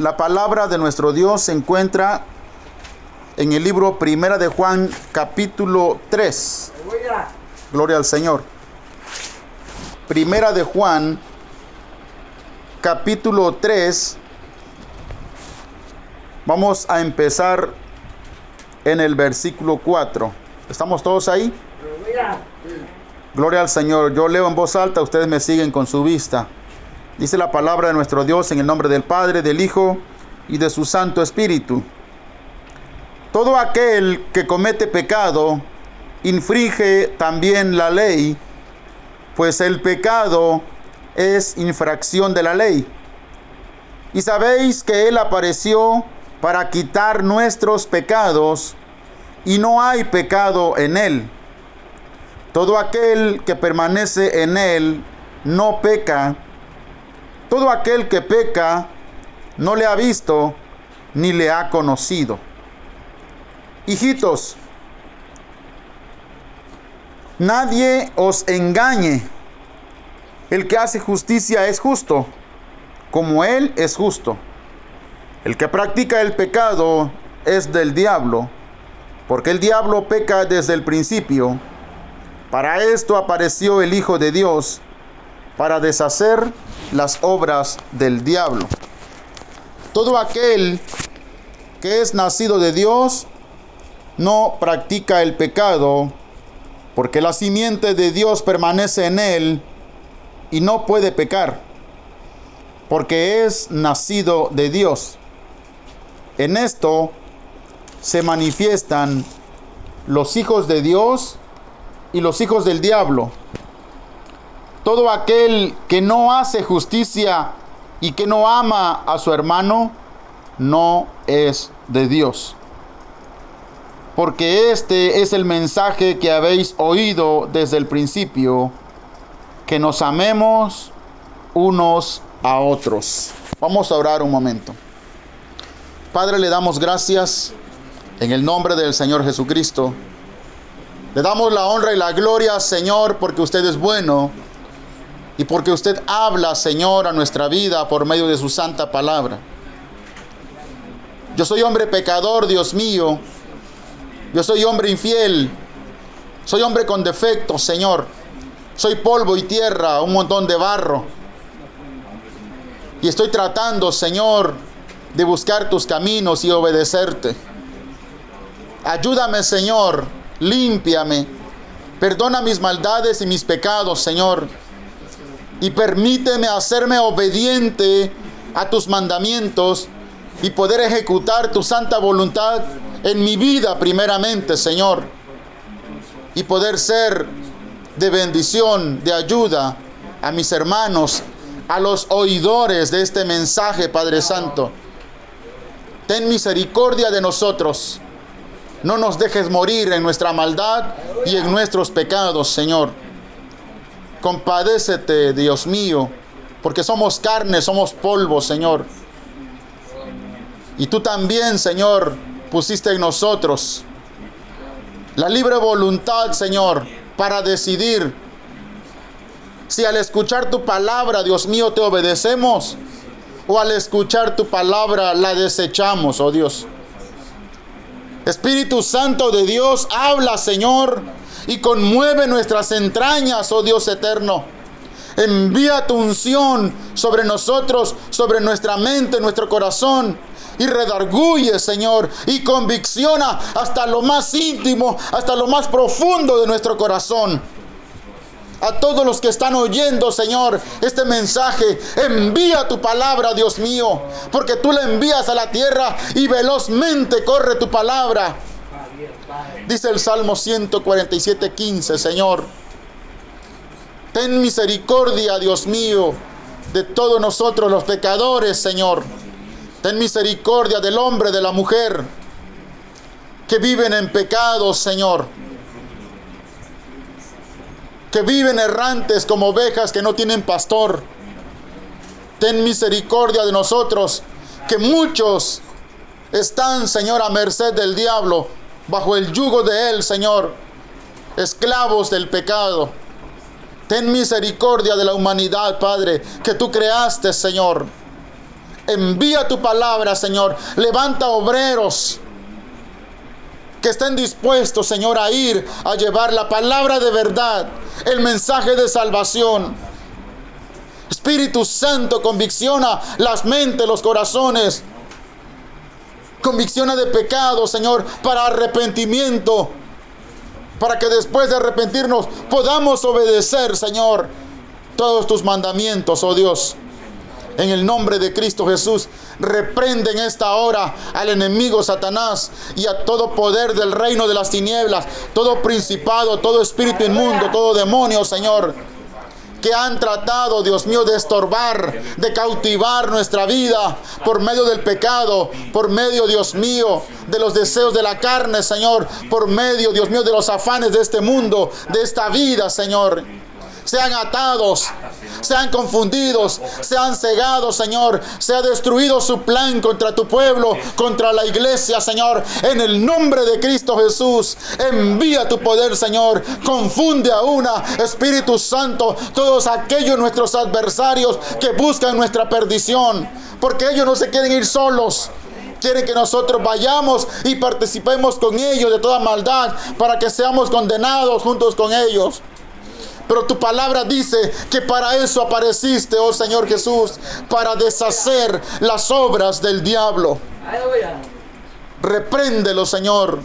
La palabra de nuestro Dios se encuentra en el libro Primera de Juan, capítulo 3. Gloria al Señor. Primera de Juan, capítulo 3. Vamos a empezar en el versículo 4. ¿Estamos todos ahí? Gloria al Señor. Yo leo en voz alta, ustedes me siguen con su vista. Dice la palabra de nuestro Dios en el nombre del Padre, del Hijo y de su Santo Espíritu. Todo aquel que comete pecado infringe también la ley, pues el pecado es infracción de la ley. Y sabéis que Él apareció para quitar nuestros pecados, y no hay pecado en Él. Todo aquel que permanece en Él no peca. Todo aquel que peca no le ha visto ni le ha conocido. Hijitos, nadie os engañe. El que hace justicia es justo, como Él es justo. El que practica el pecado es del diablo, porque el diablo peca desde el principio. Para esto apareció el Hijo de Dios, para deshacer las obras del diablo. Todo aquel que es nacido de Dios no practica el pecado, porque la simiente de Dios permanece en él y no puede pecar, porque es nacido de Dios. En esto se manifiestan los hijos de Dios y los hijos del diablo. Todo aquel que no hace justicia y que no ama a su hermano, no es de Dios. Porque este es el mensaje que habéis oído desde el principio, que nos amemos unos a otros. Vamos a orar un momento. Padre, le damos gracias en el nombre del Señor Jesucristo. Le damos la honra y la gloria, Señor, porque usted es bueno y porque usted habla, Señor, a nuestra vida por medio de su santa palabra. Yo soy hombre pecador, Dios mío. Yo soy hombre infiel. Soy hombre con defectos, Señor. Soy polvo y tierra, un montón de barro. Y estoy tratando, Señor, de buscar tus caminos y obedecerte. Ayúdame, Señor. Límpiame. Perdona mis maldades y mis pecados, Señor y permíteme hacerme obediente a tus mandamientos y poder ejecutar tu santa voluntad en mi vida primeramente, Señor, y poder ser de bendición, de ayuda a mis hermanos, a los oidores de este mensaje, Padre Santo. Ten misericordia de nosotros. No nos dejes morir en nuestra maldad y en nuestros pecados, Señor. Compadécete, Dios mío, porque somos carne, somos polvo, Señor. Y tú también, Señor, pusiste en nosotros la libre voluntad, Señor, para decidir si al escuchar tu palabra, Dios mío, te obedecemos o al escuchar tu palabra la desechamos, oh Dios. Espíritu Santo de Dios, habla, Señor, y conmueve nuestras entrañas, oh Dios eterno. Envía tu unción sobre nosotros, sobre nuestra mente, nuestro corazón. Y redarguye, Señor, y convicciona hasta lo más íntimo, hasta lo más profundo de nuestro corazón. A todos los que están oyendo, Señor, este mensaje, envía tu palabra, Dios mío, porque tú la envías a la tierra y velozmente corre tu palabra Dice el Salmo 147, 15, Señor, ten misericordia, Dios mío, de todos nosotros los pecadores, Señor. Ten misericordia del hombre, de la mujer, que viven en pecado, Señor. Que viven errantes como ovejas que no tienen pastor. Ten misericordia de nosotros, que muchos están, Señor, a merced del diablo bajo el yugo de Él, Señor, esclavos del pecado. Ten misericordia de la humanidad, Padre, que tú creaste, Señor. Envía tu palabra, Señor. Levanta obreros que estén dispuestos, Señor, a ir a llevar la palabra de verdad, el mensaje de salvación. Espíritu Santo, convicciona las mentes, los corazones. Convicciona de pecado, Señor, para arrepentimiento. Para que después de arrepentirnos podamos obedecer, Señor, todos tus mandamientos, oh Dios. En el nombre de Cristo Jesús, reprende en esta hora al enemigo Satanás y a todo poder del reino de las tinieblas, todo principado, todo espíritu inmundo, todo demonio, Señor que han tratado, Dios mío, de estorbar, de cautivar nuestra vida por medio del pecado, por medio, Dios mío, de los deseos de la carne, Señor, por medio, Dios mío, de los afanes de este mundo, de esta vida, Señor sean atados, sean confundidos, sean cegados, Señor. Se ha destruido su plan contra tu pueblo, contra la iglesia, Señor. En el nombre de Cristo Jesús, envía tu poder, Señor. Confunde a una, Espíritu Santo, todos aquellos nuestros adversarios que buscan nuestra perdición. Porque ellos no se quieren ir solos quieren que nosotros vayamos y participemos con ellos de toda maldad para que seamos condenados juntos con ellos. Pero tu palabra dice que para eso apareciste, oh Señor Jesús, para deshacer las obras del diablo. Repréndelo, Señor.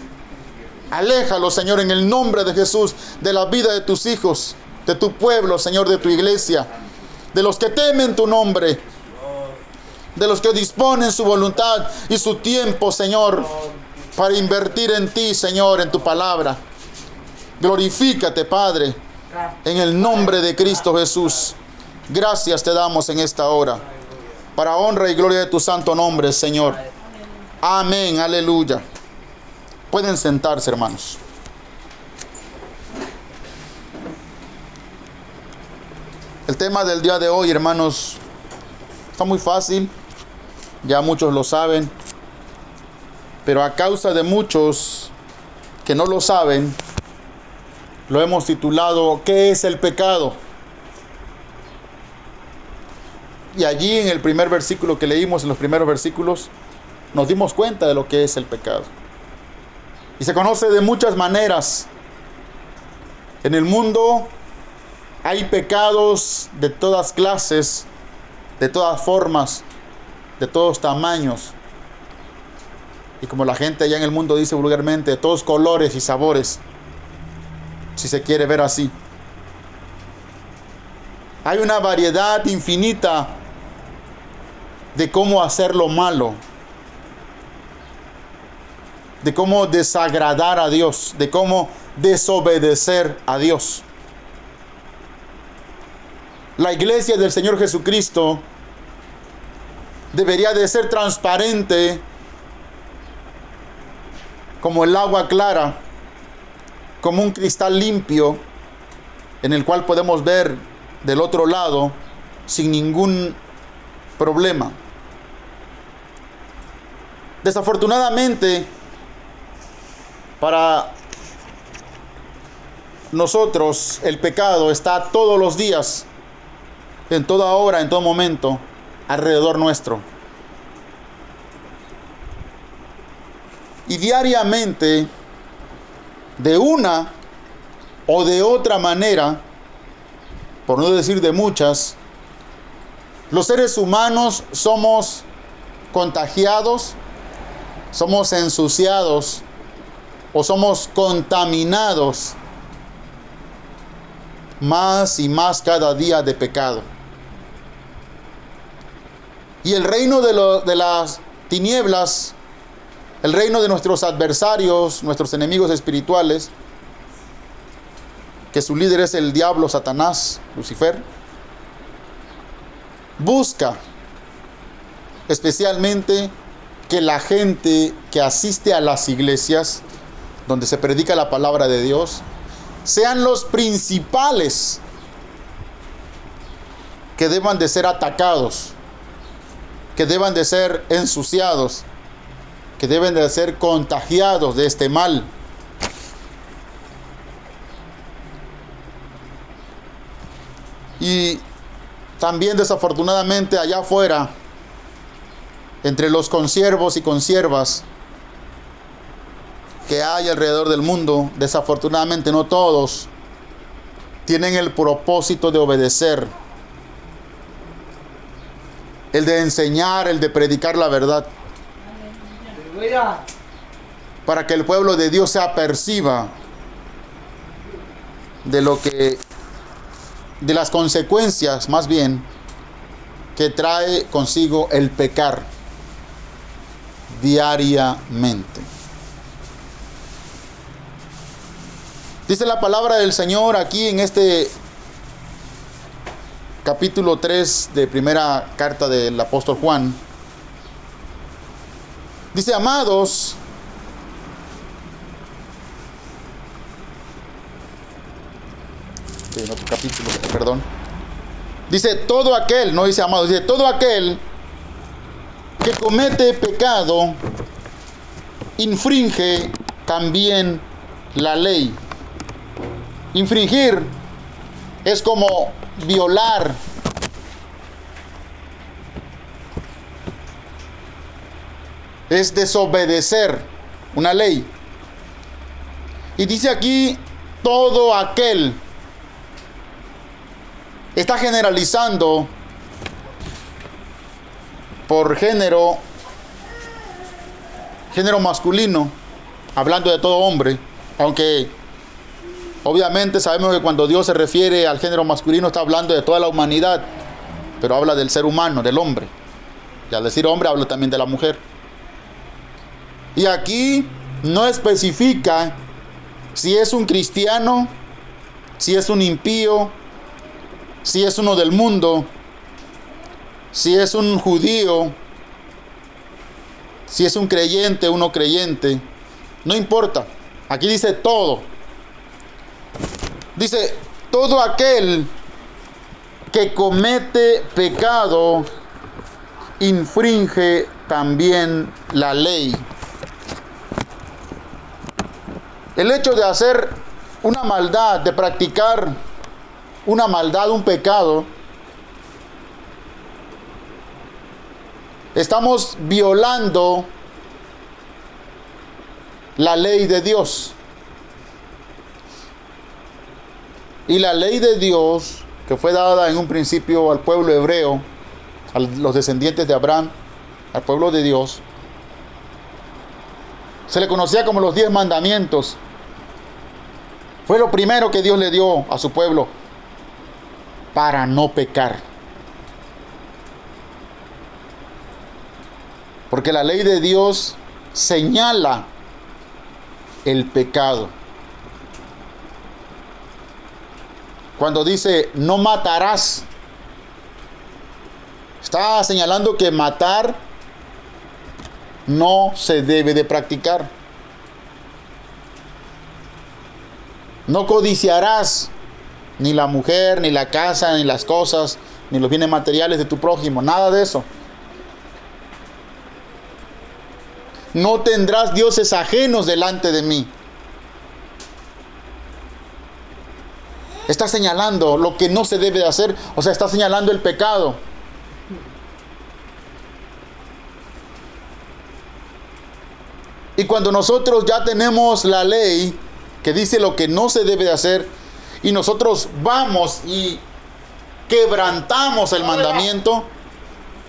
Aléjalo, Señor, en el nombre de Jesús, de la vida de tus hijos, de tu pueblo, Señor, de tu iglesia, de los que temen tu nombre, de los que disponen su voluntad y su tiempo, Señor, para invertir en ti, Señor, en tu palabra. Glorifícate, Padre. En el nombre de Cristo Jesús, gracias te damos en esta hora. Para honra y gloria de tu santo nombre, Señor. Amén, aleluya. Pueden sentarse, hermanos. El tema del día de hoy, hermanos, está muy fácil. Ya muchos lo saben. Pero a causa de muchos que no lo saben, lo hemos titulado ¿Qué es el pecado? Y allí en el primer versículo que leímos, en los primeros versículos, nos dimos cuenta de lo que es el pecado. Y se conoce de muchas maneras. En el mundo hay pecados de todas clases, de todas formas, de todos tamaños. Y como la gente allá en el mundo dice vulgarmente, de todos colores y sabores si se quiere ver así. Hay una variedad infinita de cómo hacer lo malo, de cómo desagradar a Dios, de cómo desobedecer a Dios. La iglesia del Señor Jesucristo debería de ser transparente como el agua clara como un cristal limpio en el cual podemos ver del otro lado sin ningún problema. Desafortunadamente, para nosotros el pecado está todos los días, en toda hora, en todo momento, alrededor nuestro. Y diariamente de una o de otra manera, por no decir de muchas, los seres humanos somos contagiados, somos ensuciados o somos contaminados más y más cada día de pecado. Y el reino de, de las tinieblas el reino de nuestros adversarios, nuestros enemigos espirituales, que su líder es el diablo, Satanás, Lucifer, busca especialmente que la gente que asiste a las iglesias, donde se predica la palabra de Dios, sean los principales que deban de ser atacados, que deban de ser ensuciados, que deben de ser contagiados de este mal. Y también desafortunadamente allá afuera entre los consiervos y consiervas que hay alrededor del mundo, desafortunadamente no todos tienen el propósito de obedecer, el de enseñar, el de predicar la verdad, para que el pueblo de Dios se aperciba de lo que, de las consecuencias más bien, que trae consigo el pecar diariamente. Dice la palabra del Señor aquí en este capítulo 3 de primera carta del apóstol Juan. Dice, amados, en otro capítulo, perdón. Dice, todo aquel, no dice amados, dice, todo aquel que comete pecado infringe también la ley. Infringir es como violar. Es desobedecer una ley. Y dice aquí, todo aquel está generalizando por género, género masculino, hablando de todo hombre, aunque obviamente sabemos que cuando Dios se refiere al género masculino está hablando de toda la humanidad, pero habla del ser humano, del hombre. Y al decir hombre habla también de la mujer. Y aquí no especifica si es un cristiano, si es un impío, si es uno del mundo, si es un judío, si es un creyente, uno creyente, no importa. Aquí dice todo. Dice, todo aquel que comete pecado infringe también la ley. El hecho de hacer una maldad, de practicar una maldad, un pecado, estamos violando la ley de Dios. Y la ley de Dios, que fue dada en un principio al pueblo hebreo, a los descendientes de Abraham, al pueblo de Dios, se le conocía como los diez mandamientos. Fue lo primero que Dios le dio a su pueblo para no pecar. Porque la ley de Dios señala el pecado. Cuando dice no matarás, está señalando que matar no se debe de practicar. No codiciarás ni la mujer, ni la casa, ni las cosas, ni los bienes materiales de tu prójimo, nada de eso. No tendrás dioses ajenos delante de mí. Está señalando lo que no se debe de hacer, o sea, está señalando el pecado. Y cuando nosotros ya tenemos la ley que dice lo que no se debe de hacer, y nosotros vamos y quebrantamos el mandamiento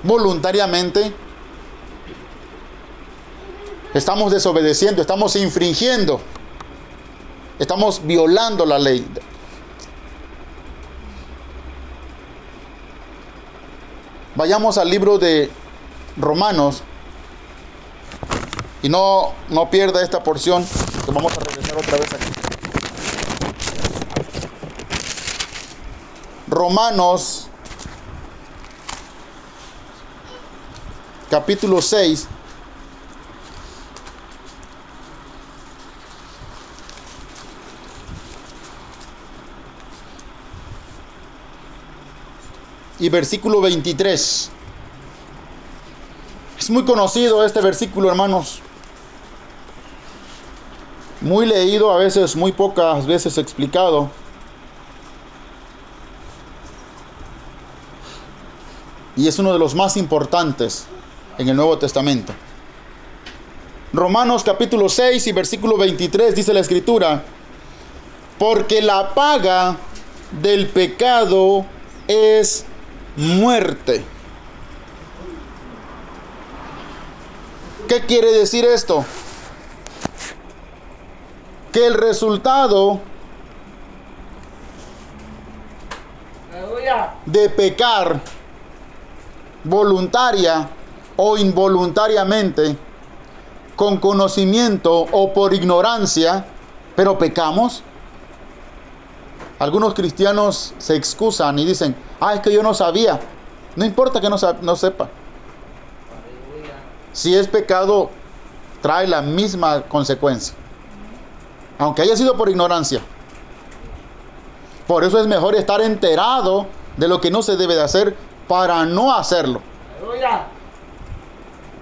voluntariamente, estamos desobedeciendo, estamos infringiendo, estamos violando la ley. Vayamos al libro de Romanos y no, no pierda esta porción, que vamos a regresar otra vez aquí. Romanos capítulo 6. Y versículo 23. Es muy conocido este versículo, hermanos. Muy leído, a veces muy pocas veces explicado. Y es uno de los más importantes en el Nuevo Testamento. Romanos capítulo 6 y versículo 23 dice la escritura, porque la paga del pecado es muerte. ¿Qué quiere decir esto? Que el resultado de pecar voluntaria o involuntariamente, con conocimiento o por ignorancia, pero pecamos. Algunos cristianos se excusan y dicen, ah, es que yo no sabía. No importa que no, no sepa. Si es pecado, trae la misma consecuencia. Aunque haya sido por ignorancia. Por eso es mejor estar enterado de lo que no se debe de hacer para no hacerlo.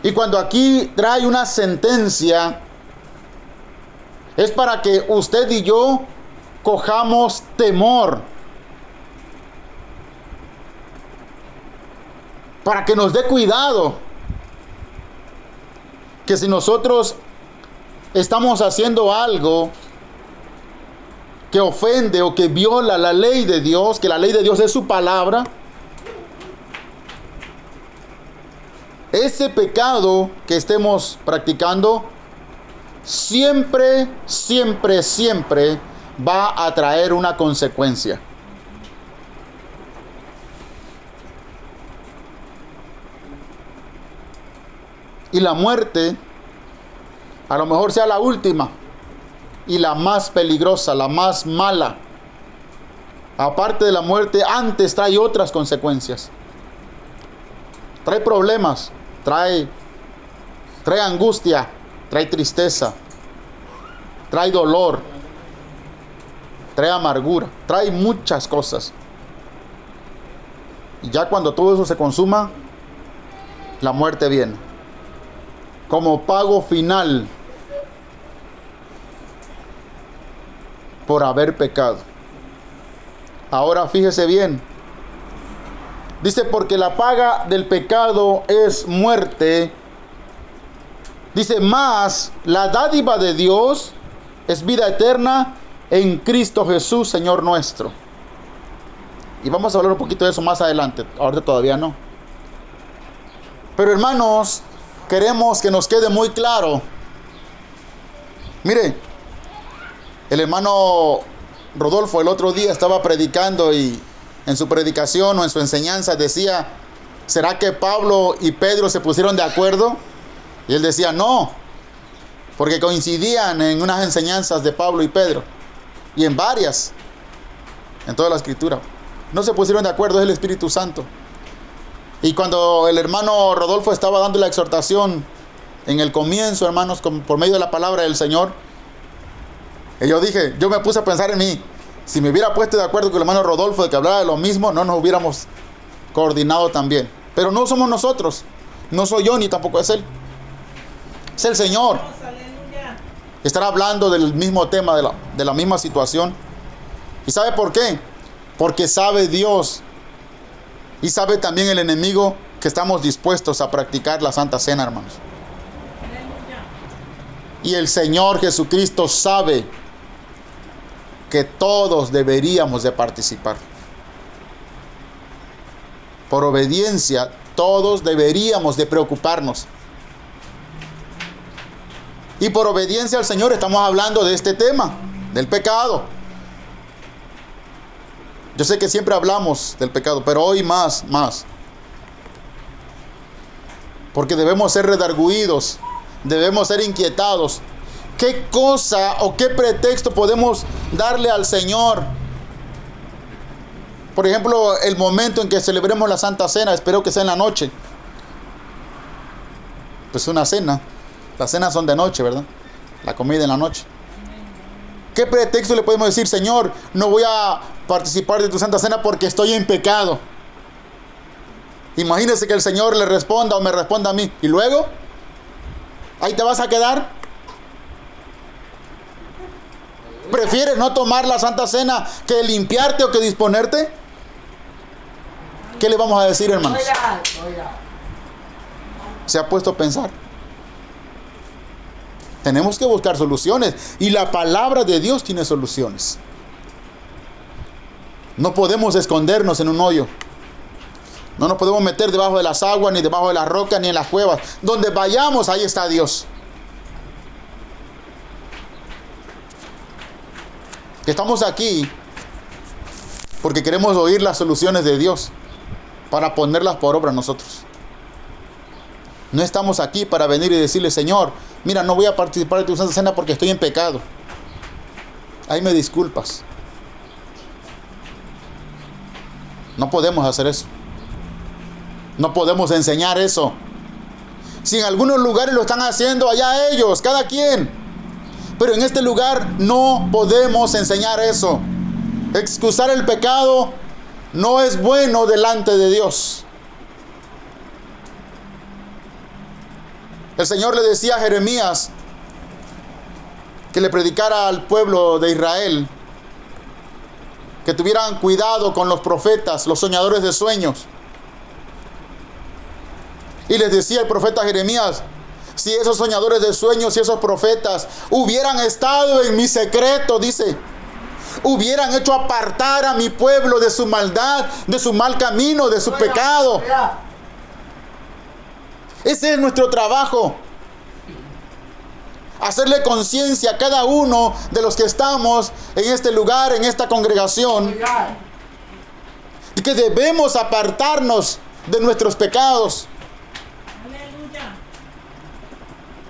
Y cuando aquí trae una sentencia, es para que usted y yo cojamos temor. Para que nos dé cuidado. Que si nosotros estamos haciendo algo que ofende o que viola la ley de Dios, que la ley de Dios es su palabra, ese pecado que estemos practicando siempre, siempre, siempre va a traer una consecuencia. Y la muerte a lo mejor sea la última y la más peligrosa, la más mala. Aparte de la muerte, antes trae otras consecuencias. Trae problemas, trae, trae angustia, trae tristeza, trae dolor, trae amargura, trae muchas cosas. Y ya cuando todo eso se consuma, la muerte viene. Como pago final por haber pecado. Ahora fíjese bien. Dice, porque la paga del pecado es muerte. Dice, más la dádiva de Dios es vida eterna en Cristo Jesús, Señor nuestro. Y vamos a hablar un poquito de eso más adelante. Ahorita todavía no. Pero hermanos, queremos que nos quede muy claro. Mire, el hermano Rodolfo el otro día estaba predicando y en su predicación o en su enseñanza decía, ¿será que Pablo y Pedro se pusieron de acuerdo? Y él decía, no, porque coincidían en unas enseñanzas de Pablo y Pedro y en varias, en toda la escritura. No se pusieron de acuerdo, es el Espíritu Santo. Y cuando el hermano Rodolfo estaba dando la exhortación en el comienzo, hermanos, por medio de la palabra del Señor, y yo dije, yo me puse a pensar en mí. Si me hubiera puesto de acuerdo con el hermano Rodolfo de que hablara de lo mismo, no nos hubiéramos coordinado también. Pero no somos nosotros. No soy yo ni tampoco es él. Es el Señor. Estará hablando del mismo tema, de la, de la misma situación. ¿Y sabe por qué? Porque sabe Dios y sabe también el enemigo que estamos dispuestos a practicar la Santa Cena, hermanos. Y el Señor Jesucristo sabe que todos deberíamos de participar. Por obediencia, todos deberíamos de preocuparnos. Y por obediencia al Señor estamos hablando de este tema, del pecado. Yo sé que siempre hablamos del pecado, pero hoy más, más. Porque debemos ser redarguidos, debemos ser inquietados, ¿Qué cosa o qué pretexto podemos darle al Señor? Por ejemplo, el momento en que celebremos la Santa Cena, espero que sea en la noche. Pues una cena. Las cenas son de noche, ¿verdad? La comida en la noche. ¿Qué pretexto le podemos decir, Señor, no voy a participar de tu Santa Cena porque estoy en pecado? Imagínese que el Señor le responda o me responda a mí. ¿Y luego? ¿Ahí te vas a quedar? ¿Prefieres no tomar la Santa Cena que limpiarte o que disponerte? ¿Qué le vamos a decir, hermanos? se ha puesto a pensar? Tenemos que buscar soluciones y la palabra de Dios tiene soluciones. No podemos escondernos en un hoyo. No nos podemos meter debajo de las aguas, ni debajo de las rocas, ni en las cuevas. Donde vayamos, ahí está Dios. Que estamos aquí porque queremos oír las soluciones de Dios para ponerlas por obra nosotros. No estamos aquí para venir y decirle, Señor, mira, no voy a participar de tu Santa Cena porque estoy en pecado. Ahí me disculpas. No podemos hacer eso. No podemos enseñar eso. Si en algunos lugares lo están haciendo, allá ellos, cada quien. Pero en este lugar no podemos enseñar eso. Excusar el pecado no es bueno delante de Dios. El Señor le decía a Jeremías que le predicara al pueblo de Israel que tuvieran cuidado con los profetas, los soñadores de sueños. Y les decía el profeta Jeremías, si esos soñadores de sueños y esos profetas hubieran estado en mi secreto, dice, hubieran hecho apartar a mi pueblo de su maldad, de su mal camino, de su pecado. Ese es nuestro trabajo. Hacerle conciencia a cada uno de los que estamos en este lugar, en esta congregación, de que debemos apartarnos de nuestros pecados.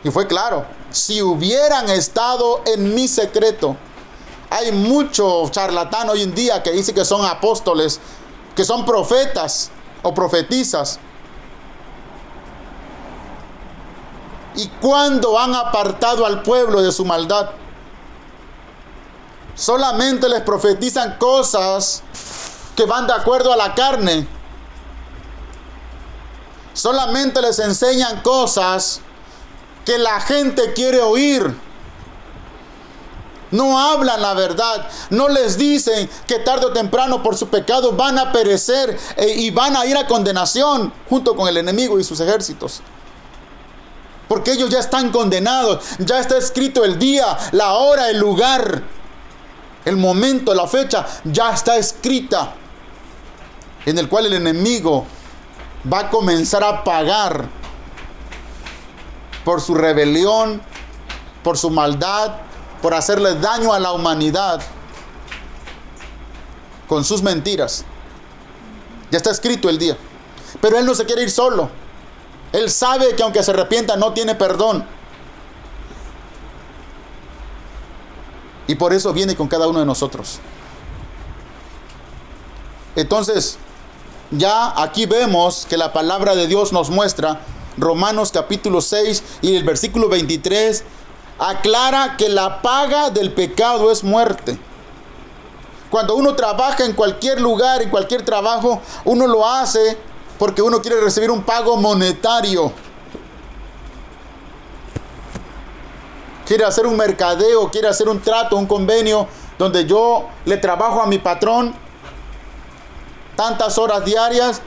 Y fue claro, si hubieran estado en mi secreto, hay mucho charlatán hoy en día que dice que son apóstoles, que son profetas o profetizas. ¿Y cuándo han apartado al pueblo de su maldad? Solamente les profetizan cosas que van de acuerdo a la carne. Solamente les enseñan cosas que la gente quiere oír. No hablan la verdad. No les dicen que tarde o temprano por su pecado van a perecer eh, y van a ir a condenación junto con el enemigo y sus ejércitos. Porque ellos ya están condenados. Ya está escrito el día, la hora, el lugar, el momento, la fecha. Ya está escrita. En el cual el enemigo va a comenzar a pagar por su rebelión, por su maldad, por hacerle daño a la humanidad con sus mentiras. Ya está escrito el día. Pero él no se quiere ir solo. Él sabe que aunque se arrepienta no tiene perdón. Y por eso viene con cada uno de nosotros. Entonces, ya aquí vemos que la palabra de Dios nos muestra Romanos capítulo 6 y el versículo 23 aclara que la paga del pecado es muerte. Cuando uno trabaja en cualquier lugar, en cualquier trabajo, uno lo hace porque uno quiere recibir un pago monetario. Quiere hacer un mercadeo, quiere hacer un trato, un convenio donde yo le trabajo a mi patrón tantas horas diarias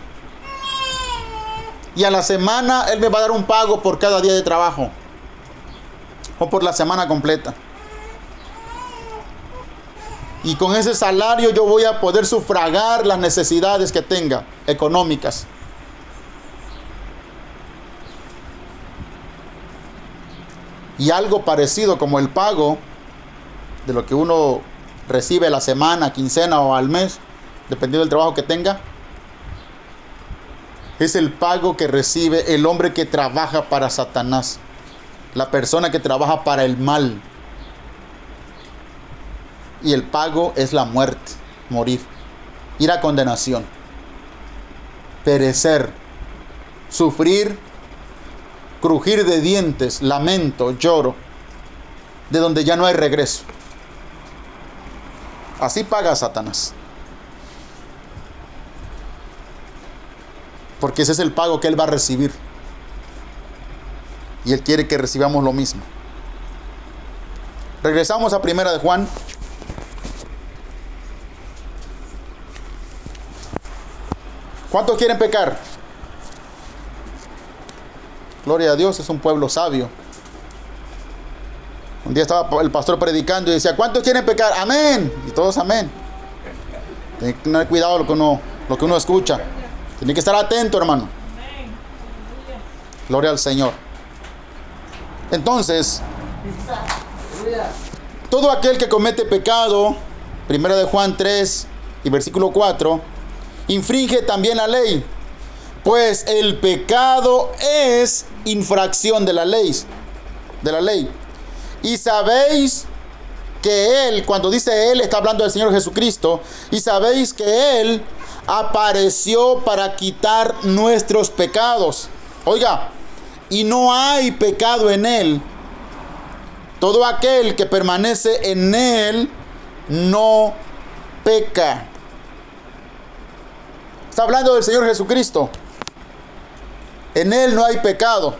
y a la semana Él me va a dar un pago por cada día de trabajo. O por la semana completa. Y con ese salario yo voy a poder sufragar las necesidades que tenga económicas. Y algo parecido como el pago de lo que uno recibe la semana, quincena o al mes, dependiendo del trabajo que tenga, es el pago que recibe el hombre que trabaja para Satanás, la persona que trabaja para el mal. Y el pago es la muerte, morir, ir a condenación, perecer, sufrir, crujir de dientes, lamento, lloro, de donde ya no hay regreso. Así paga Satanás. Porque ese es el pago que Él va a recibir. Y Él quiere que recibamos lo mismo. Regresamos a Primera de Juan. ¿Cuántos quieren pecar? Gloria a Dios, es un pueblo sabio. Un día estaba el pastor predicando y decía, ¿cuántos quieren pecar? Amén. Y todos amén. Tiene que tener cuidado lo que uno, lo que uno escucha. Tiene que estar atento, hermano. Gloria al Señor. Entonces, todo aquel que comete pecado, primera de Juan 3 y versículo 4, infringe también la ley, pues el pecado es infracción de la ley, de la ley. Y sabéis que él, cuando dice él, está hablando del Señor Jesucristo, y sabéis que él apareció para quitar nuestros pecados. Oiga, y no hay pecado en él. Todo aquel que permanece en él no peca. Está hablando del Señor Jesucristo. En él no hay pecado.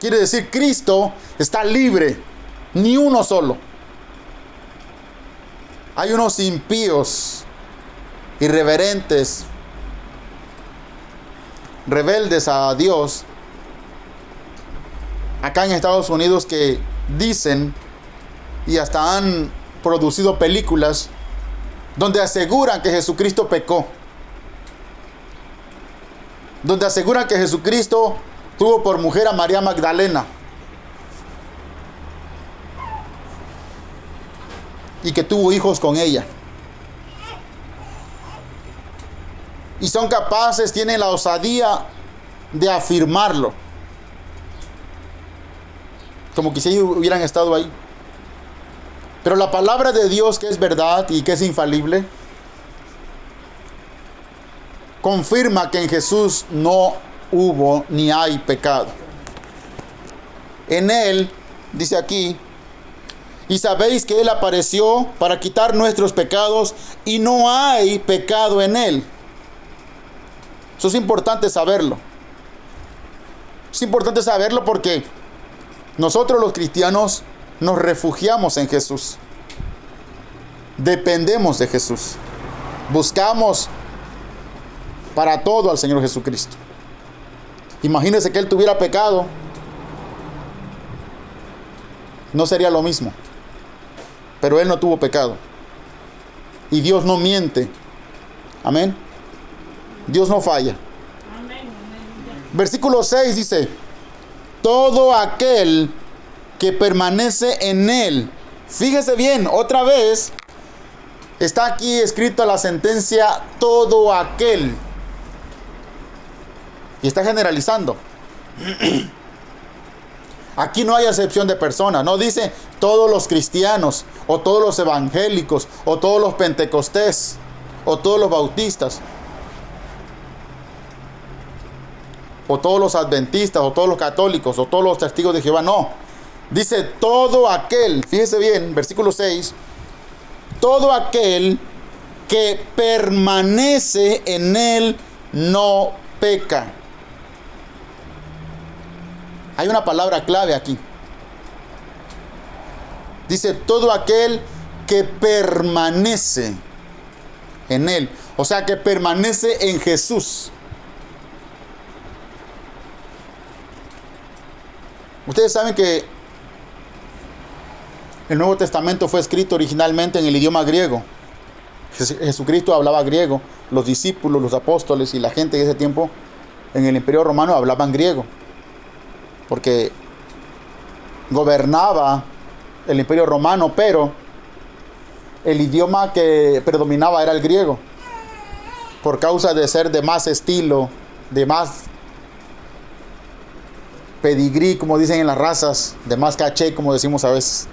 Quiere decir, Cristo está libre, ni uno solo. Hay unos impíos, irreverentes, rebeldes a Dios, acá en Estados Unidos que dicen y hasta han producido películas donde aseguran que Jesucristo pecó. Donde aseguran que Jesucristo tuvo por mujer a María Magdalena. Y que tuvo hijos con ella. Y son capaces, tienen la osadía de afirmarlo. Como que si ellos hubieran estado ahí. Pero la palabra de Dios, que es verdad y que es infalible, confirma que en Jesús no hubo ni hay pecado. En Él, dice aquí, y sabéis que Él apareció para quitar nuestros pecados y no hay pecado en Él. Eso es importante saberlo. Es importante saberlo porque nosotros los cristianos nos refugiamos en Jesús. Dependemos de Jesús. Buscamos para todo al Señor Jesucristo. Imagínese que Él tuviera pecado. No sería lo mismo. Pero Él no tuvo pecado. Y Dios no miente. Amén. Dios no falla. Versículo 6 dice, todo aquel que permanece en él. Fíjese bien, otra vez está aquí escrita la sentencia todo aquel. Y está generalizando. Aquí no hay excepción de personas. No dice todos los cristianos, o todos los evangélicos, o todos los pentecostés, o todos los bautistas. O todos los adventistas, o todos los católicos, o todos los testigos de Jehová. No. Dice todo aquel, fíjese bien, versículo 6, todo aquel que permanece en él no peca. Hay una palabra clave aquí. Dice todo aquel que permanece en él. O sea, que permanece en Jesús. Ustedes saben que el Nuevo Testamento fue escrito originalmente en el idioma griego. Jesucristo hablaba griego, los discípulos, los apóstoles y la gente de ese tiempo en el Imperio Romano hablaban griego, porque gobernaba el Imperio Romano, pero el idioma que predominaba era el griego, por causa de ser de más estilo, de más pedigrí, como dicen en las razas, de más caché, como decimos a veces.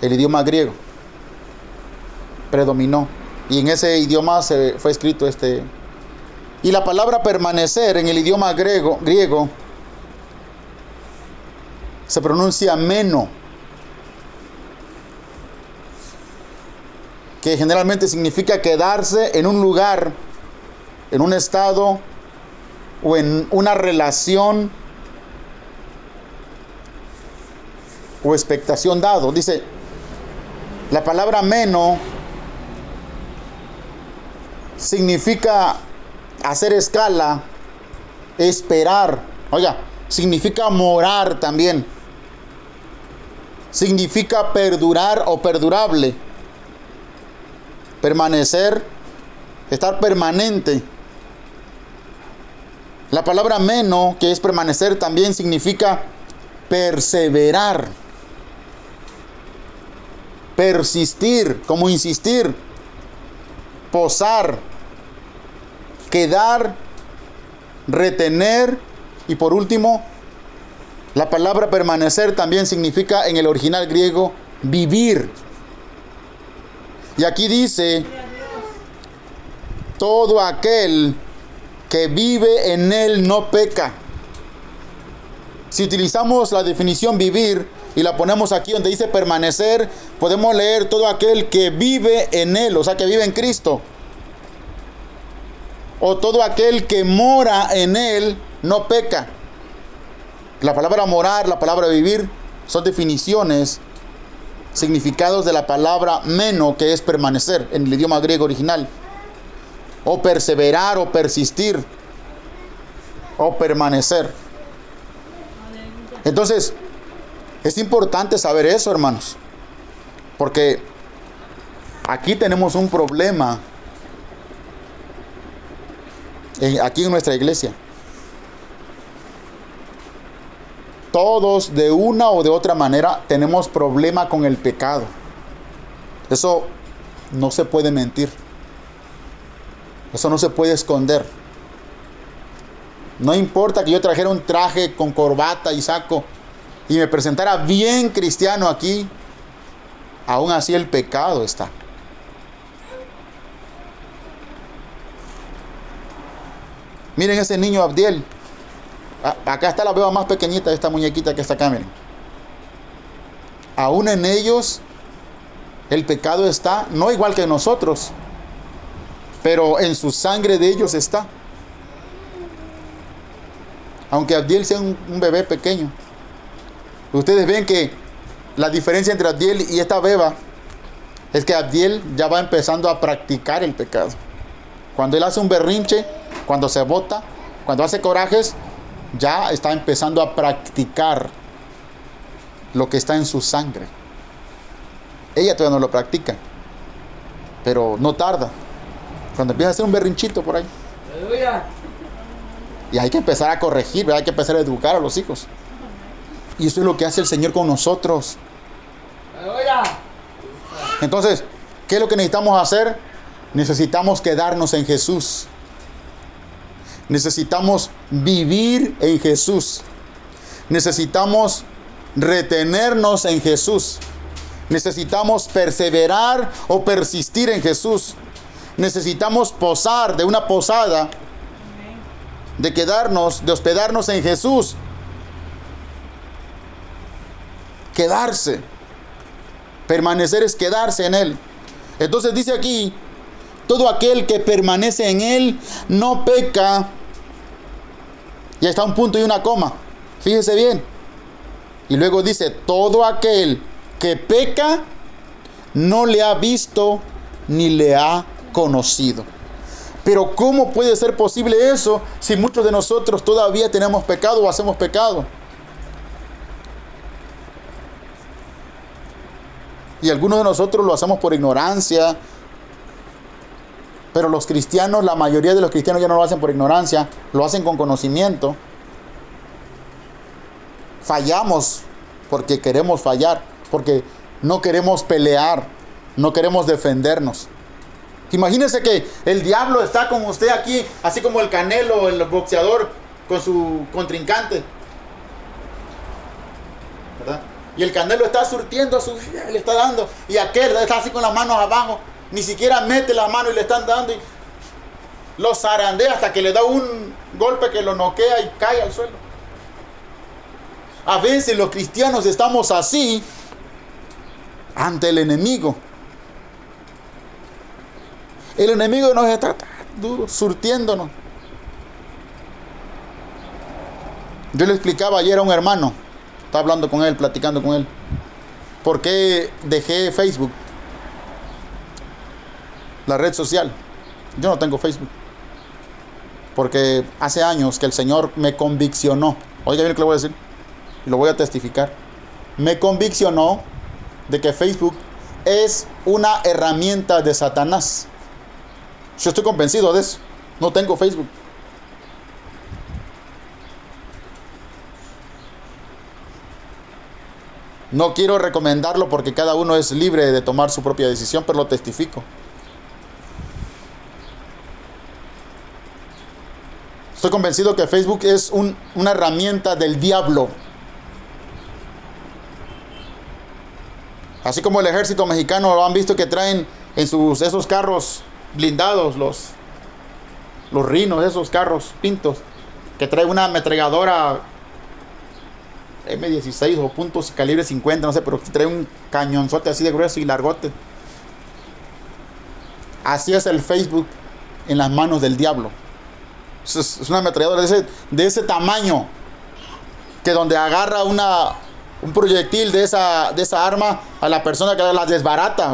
El idioma griego predominó. Y en ese idioma se fue escrito este. Y la palabra permanecer en el idioma griego, griego se pronuncia meno, que generalmente significa quedarse en un lugar, en un estado o en una relación o expectación dado. Dice, la palabra meno significa hacer escala, esperar Oiga, significa morar también. Significa perdurar o perdurable. Permanecer, estar permanente. La palabra meno, que es permanecer, también significa perseverar. Persistir, como insistir. Posar. Quedar. Retener. Y por último, la palabra permanecer también significa en el original griego vivir. Y aquí dice, todo aquel que vive en él no peca. Si utilizamos la definición vivir y la ponemos aquí donde dice permanecer, podemos leer todo aquel que vive en él, o sea, que vive en Cristo. O todo aquel que mora en él no peca. La palabra morar, la palabra vivir, son definiciones, significados de la palabra meno, que es permanecer en el idioma griego original o perseverar o persistir o permanecer. Entonces, es importante saber eso, hermanos, porque aquí tenemos un problema aquí en nuestra iglesia. Todos de una o de otra manera tenemos problema con el pecado. Eso no se puede mentir. Eso no se puede esconder. No importa que yo trajera un traje con corbata y saco y me presentara bien cristiano aquí, aún así el pecado está. Miren ese niño Abdiel. Acá está la beba más pequeñita de esta muñequita que está acá, miren. Aún en ellos el pecado está, no igual que nosotros, pero en su sangre de ellos está. Aunque Abdiel sea un, bebé pequeño. Ustedes ven que la diferencia entre Abdiel y esta beba es que Abdiel ya va empezando a practicar el pecado. Cuando él hace un berrinche, cuando se bota, cuando hace corajes, ya está empezando a practicar lo que está en su sangre. Ella todavía no lo practica, pero no tarda. Cuando empieza a hacer un berrinchito por ahí. Y hay que empezar a corregir, hay que empezar a educar a los hijos. Y eso es lo que hace el Señor con nosotros. Entonces, ¿qué es lo que necesitamos hacer? Necesitamos quedarnos en Jesús. Necesitamos vivir en Jesús. Necesitamos retenernos en Jesús. Necesitamos perseverar o persistir en Jesús necesitamos posar de una posada, de quedarnos, de hospedarnos en Jesús. Quedarse. Permanecer es quedarse en Él. Entonces dice aquí, todo aquel que permanece en Él no peca. Ya está un punto y una coma. Fíjese bien. Y luego dice, todo aquel que peca no le ha visto ni le ha conocido. Pero ¿cómo puede ser posible eso si muchos de nosotros todavía tenemos pecado o hacemos pecado? Y algunos de nosotros lo hacemos por ignorancia. Pero los cristianos, la mayoría de los cristianos ya no lo hacen por ignorancia, lo hacen con conocimiento. Fallamos porque queremos fallar, porque no queremos pelear, no queremos defendernos. Imagínense que el diablo está con usted aquí, así como el canelo, el boxeador, con su contrincante. ¿Verdad? Y el canelo está surtiendo a su le está dando. Y aquel está así con las manos abajo. Ni siquiera mete la mano y le están dando. Y lo zarandea hasta que le da un golpe que lo noquea y cae al suelo. A veces los cristianos estamos así ante el enemigo. El enemigo nos está duro, surtiéndonos. Yo le explicaba ayer a un hermano, estaba hablando con él, platicando con él, por qué dejé Facebook, la red social. Yo no tengo Facebook. porque hace años que el Señor me conviccionó. Oiga bien lo que le voy a decir. Y lo voy a testificar. Me conviccionó de que Facebook es una herramienta de Satanás. Yo estoy convencido de eso. No tengo Facebook. No quiero recomendarlo porque cada uno es libre de tomar su propia decisión, pero lo testifico. Estoy convencido que Facebook es un, una herramienta del diablo. Así como el ejército mexicano lo han visto que traen en sus esos carros blindados los los rinos, esos carros pintos que trae una ametralladora M16 o puntos calibre 50, no sé, pero trae un cañonzote así de grueso y largote. Así es el Facebook en las manos del diablo. Es una ametralladora de ese, de ese tamaño que donde agarra una, un proyectil de esa, de esa arma a la persona que la desbarata.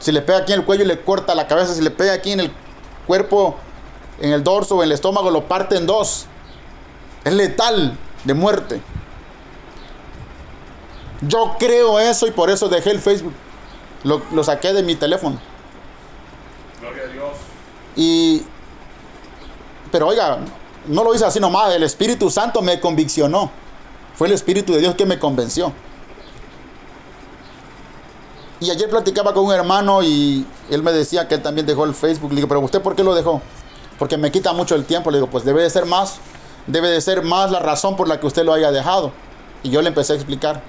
si le pega aquí en el cuello y le corta la cabeza, si le pega aquí en el cuerpo, en el dorso o en el estómago, lo parte en dos. Es letal de muerte. Yo creo eso y por eso dejé el Facebook. Lo, lo saqué de mi teléfono. Gloria a Dios. Y, pero oiga, no lo hice así nomás. El Espíritu Santo me conviccionó. Fue el Espíritu de Dios que me convenció. Y ayer platicaba con un hermano y él me decía que él también dejó el Facebook. Le digo, pero ¿usted por qué lo dejó? Porque me quita mucho el tiempo. Le digo, pues debe de ser más, debe de ser más la razón por la que usted lo haya dejado. Y yo le empecé a explicar.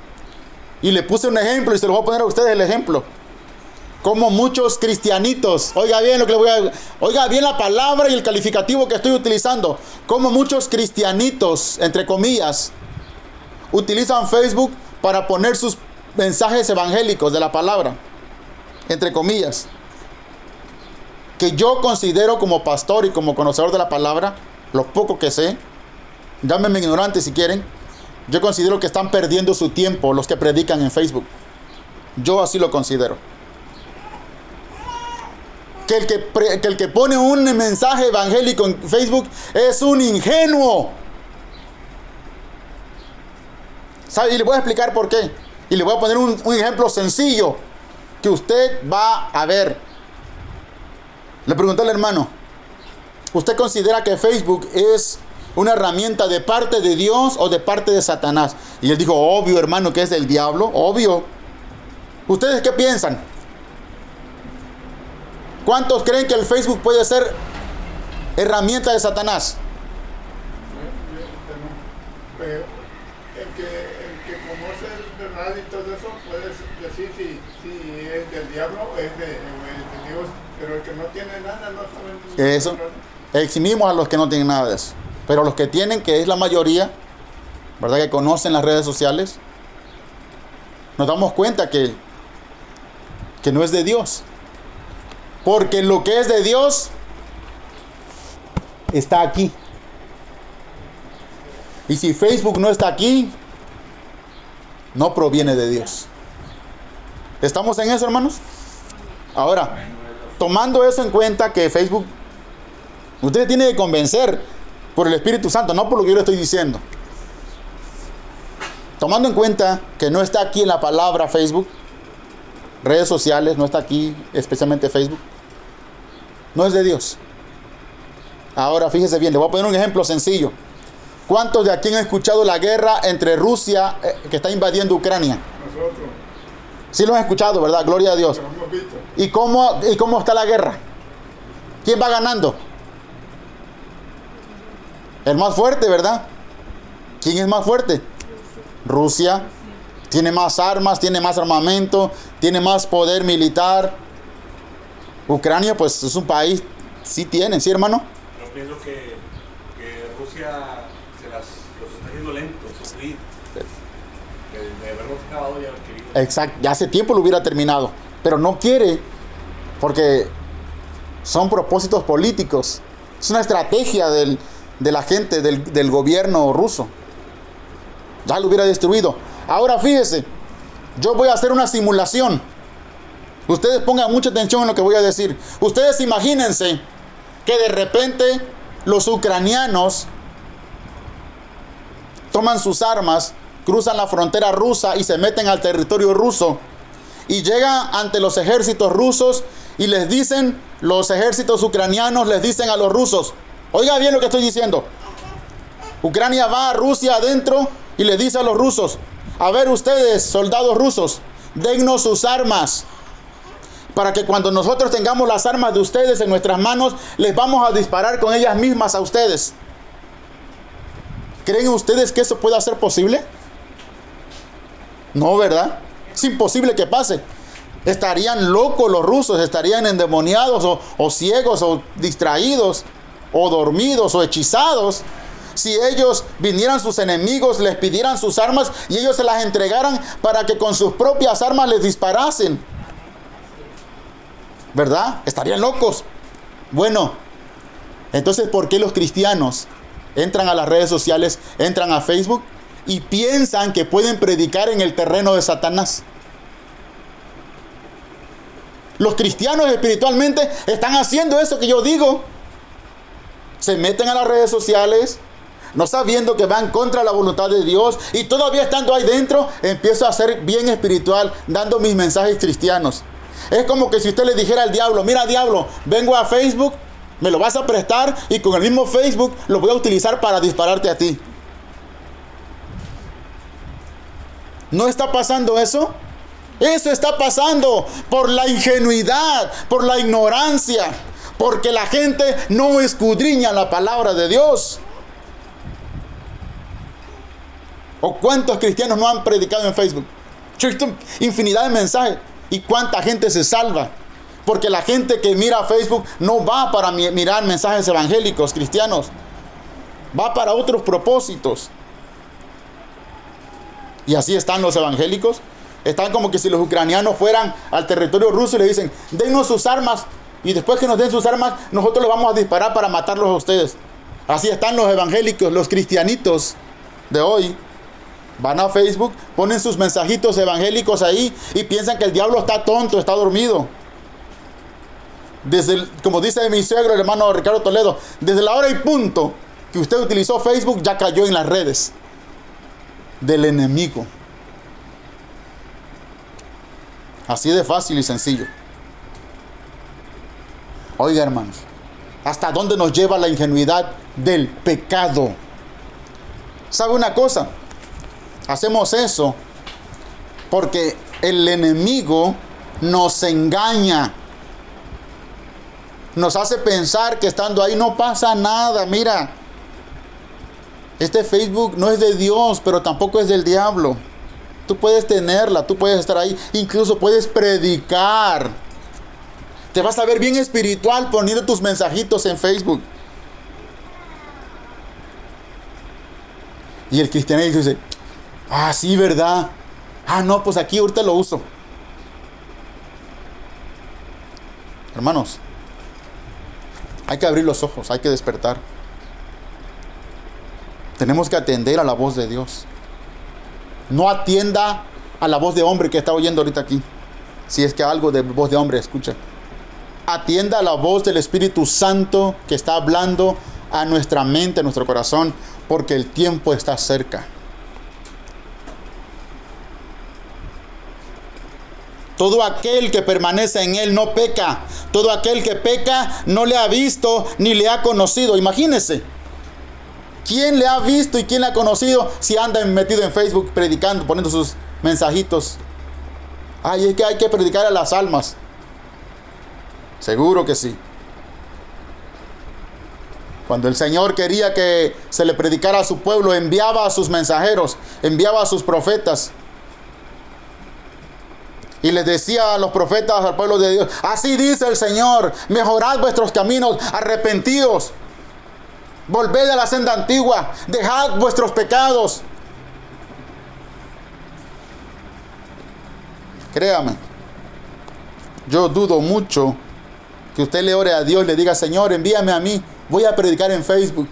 Y le puse un ejemplo y se lo voy a poner a ustedes el ejemplo. Como muchos cristianitos, oiga bien lo que le voy a oiga bien la palabra y el calificativo que estoy utilizando. Como muchos cristianitos, entre comillas, utilizan Facebook para poner sus mensajes evangélicos de la palabra, entre comillas, que yo considero como pastor y como conocedor de la palabra, lo poco que sé, llámenme ignorante si quieren, yo considero que están perdiendo su tiempo los que predican en Facebook. Yo así lo considero. Que el que, que el que pone un mensaje evangélico en Facebook es un ingenuo. ¿Sabe? Y le voy a explicar por qué. Y le voy a poner un, un, ejemplo sencillo que usted va a ver. Le pregunté al hermano, ¿usted considera que Facebook es una herramienta de parte de Dios o de parte de Satanás? Y él dijo, obvio hermano, que es del diablo, obvio. ¿Ustedes qué piensan? ¿Cuántos creen que el Facebook puede ser herramienta de Satanás? El que, el que conoce verdad y todo eso puede decir si, si es del diablo o es de, de Dios, pero el que no tiene nada no sabe. Eso. Eximimos a los que no tienen nada de eso. Pero los que tienen, que es la mayoría, ¿verdad? Que conocen las redes sociales, nos damos cuenta que, que no es de Dios. Porque lo que es de Dios está aquí. Y si Facebook no está aquí, no proviene de Dios. ¿Estamos en eso, hermanos? Ahora, tomando eso en cuenta que Facebook, usted tiene que convencer por el Espíritu Santo, no por lo que yo le estoy diciendo. Tomando en cuenta que no está aquí en la palabra Facebook, redes sociales, no está aquí, especialmente Facebook, no es de Dios. Ahora fíjese bien, le voy a poner un ejemplo sencillo. ¿Cuántos de aquí han escuchado la guerra entre Rusia eh, que está invadiendo Ucrania? Nosotros. Sí lo han escuchado, ¿verdad? Gloria a Dios. ¿Y cómo, ¿Y cómo está la guerra? ¿Quién va ganando? El más fuerte, ¿verdad? ¿Quién es más fuerte? Rusia. Tiene más armas, tiene más armamento, tiene más poder militar. Ucrania, pues es un país, sí tiene, ¿sí, hermano? Yo pienso que, que Rusia se las, los está haciendo lentos, sufrir. De, de haberlos acabado ya querido. Exacto, ya hace tiempo lo hubiera terminado, pero no quiere porque son propósitos políticos. Es una estrategia del, de la gente, del, del gobierno ruso. Ya lo hubiera destruido. Ahora fíjese, yo voy a hacer una simulación. Ustedes pongan mucha atención en lo que voy a decir. Ustedes imagínense que de repente los ucranianos toman sus armas, cruzan la frontera rusa y se meten al territorio ruso y llegan ante los ejércitos rusos y les dicen, los ejércitos ucranianos les dicen a los rusos, oiga bien lo que estoy diciendo, Ucrania va a Rusia adentro y le dice a los rusos, a ver ustedes, soldados rusos, dennos sus armas, para que cuando nosotros tengamos las armas de ustedes en nuestras manos, les vamos a disparar con ellas mismas a ustedes. ¿Creen ustedes que eso pueda ser posible? No, ¿verdad? Es imposible que pase. Estarían locos los rusos, estarían endemoniados o, o ciegos o distraídos o dormidos o hechizados si ellos vinieran sus enemigos, les pidieran sus armas y ellos se las entregaran para que con sus propias armas les disparasen. ¿Verdad? Estarían locos. Bueno, entonces, ¿por qué los cristianos entran a las redes sociales, entran a Facebook y piensan que pueden predicar en el terreno de Satanás? Los cristianos espiritualmente están haciendo eso que yo digo. Se meten a las redes sociales, no sabiendo que van contra la voluntad de Dios y todavía estando ahí dentro, empiezo a ser bien espiritual, dando mis mensajes cristianos. Es como que si usted le dijera al diablo, mira diablo, vengo a Facebook, me lo vas a prestar y con el mismo Facebook lo voy a utilizar para dispararte a ti. ¿No está pasando eso? Eso está pasando por la ingenuidad, por la ignorancia, porque la gente no escudriña la palabra de Dios. ¿O cuántos cristianos no han predicado en Facebook? Infinidad de mensajes. ¿Y cuánta gente se salva? Porque la gente que mira Facebook no va para mirar mensajes evangélicos cristianos. Va para otros propósitos. Y así están los evangélicos. Están como que si los ucranianos fueran al territorio ruso y le dicen, denos sus armas. Y después que nos den sus armas, nosotros les vamos a disparar para matarlos a ustedes. Así están los evangélicos, los cristianitos de hoy. Van a Facebook, ponen sus mensajitos evangélicos ahí y piensan que el diablo está tonto, está dormido. Desde, como dice mi suegro, el hermano Ricardo Toledo, desde la hora y punto que usted utilizó Facebook ya cayó en las redes del enemigo. Así de fácil y sencillo. Oiga, hermanos, ¿hasta dónde nos lleva la ingenuidad del pecado? ¿Sabe una cosa? Hacemos eso porque el enemigo nos engaña. Nos hace pensar que estando ahí no pasa nada. Mira, este Facebook no es de Dios, pero tampoco es del diablo. Tú puedes tenerla, tú puedes estar ahí, incluso puedes predicar. Te vas a ver bien espiritual poniendo tus mensajitos en Facebook. Y el cristianismo dice, Ah, sí, ¿verdad? Ah, no, pues aquí ahorita lo uso. Hermanos, hay que abrir los ojos, hay que despertar. Tenemos que atender a la voz de Dios. No atienda a la voz de hombre que está oyendo ahorita aquí. Si es que algo de voz de hombre escucha. Atienda la voz del Espíritu Santo que está hablando a nuestra mente, a nuestro corazón, porque el tiempo está cerca. Todo aquel que permanece en él no peca. Todo aquel que peca no le ha visto ni le ha conocido. Imagínense. ¿Quién le ha visto y quién le ha conocido si anda metido en Facebook predicando, poniendo sus mensajitos? Ay, es que hay que predicar a las almas. Seguro que sí. Cuando el Señor quería que se le predicara a su pueblo, enviaba a sus mensajeros, enviaba a sus profetas. Y les decía a los profetas, al pueblo de Dios, así dice el Señor, mejorad vuestros caminos, arrepentidos, volved a la senda antigua, dejad vuestros pecados. Créame, yo dudo mucho que usted le ore a Dios le diga, Señor, envíame a mí, voy a predicar en Facebook.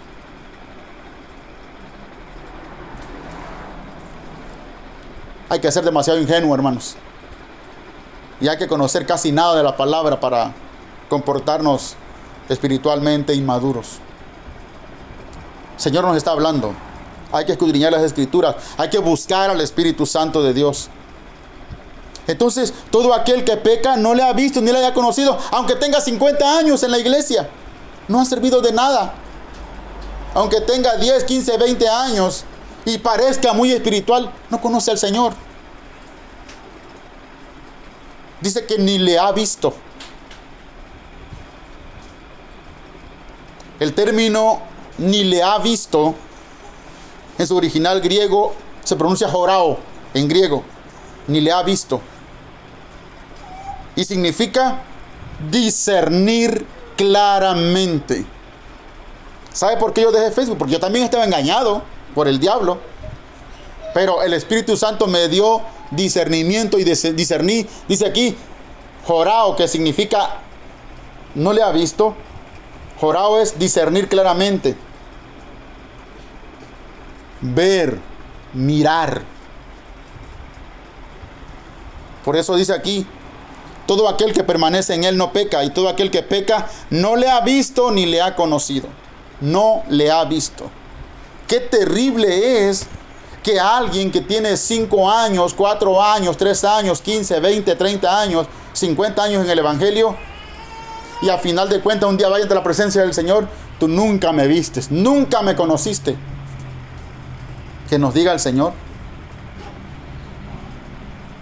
Hay que ser demasiado ingenuo, hermanos y hay que conocer casi nada de la palabra para comportarnos espiritualmente inmaduros. Señor nos está hablando. Hay que escudriñar las escrituras. Hay que buscar al Espíritu Santo de Dios. Entonces, todo aquel que peca no le ha visto ni le haya conocido, aunque tenga 50 años en la iglesia. No ha servido de nada. Aunque tenga 10, 15, 20 años y parezca muy espiritual, no conoce al Señor. Dice que ni le ha visto. El término ni le ha visto en su original griego se pronuncia jorao en griego, ni le ha visto. Y significa discernir claramente. ¿Sabe por qué yo dejé Facebook? Porque yo también estaba engañado por el diablo. Pero el Espíritu Santo me dio discernimiento y discerní. Dice aquí, jorao, que significa, no le ha visto. Jorao es discernir claramente. Ver, mirar. Por eso dice aquí, todo aquel que permanece en él no peca y todo aquel que peca no le ha visto ni le ha conocido. No le ha visto. Qué terrible es que alguien que tiene 5 años, 4 años, 3 años, 15, 20, 30 años, 50 años en el Evangelio, y a final de cuentas un día vaya ante la presencia del Señor, tú nunca me vistes, nunca me conociste. Que nos diga el Señor.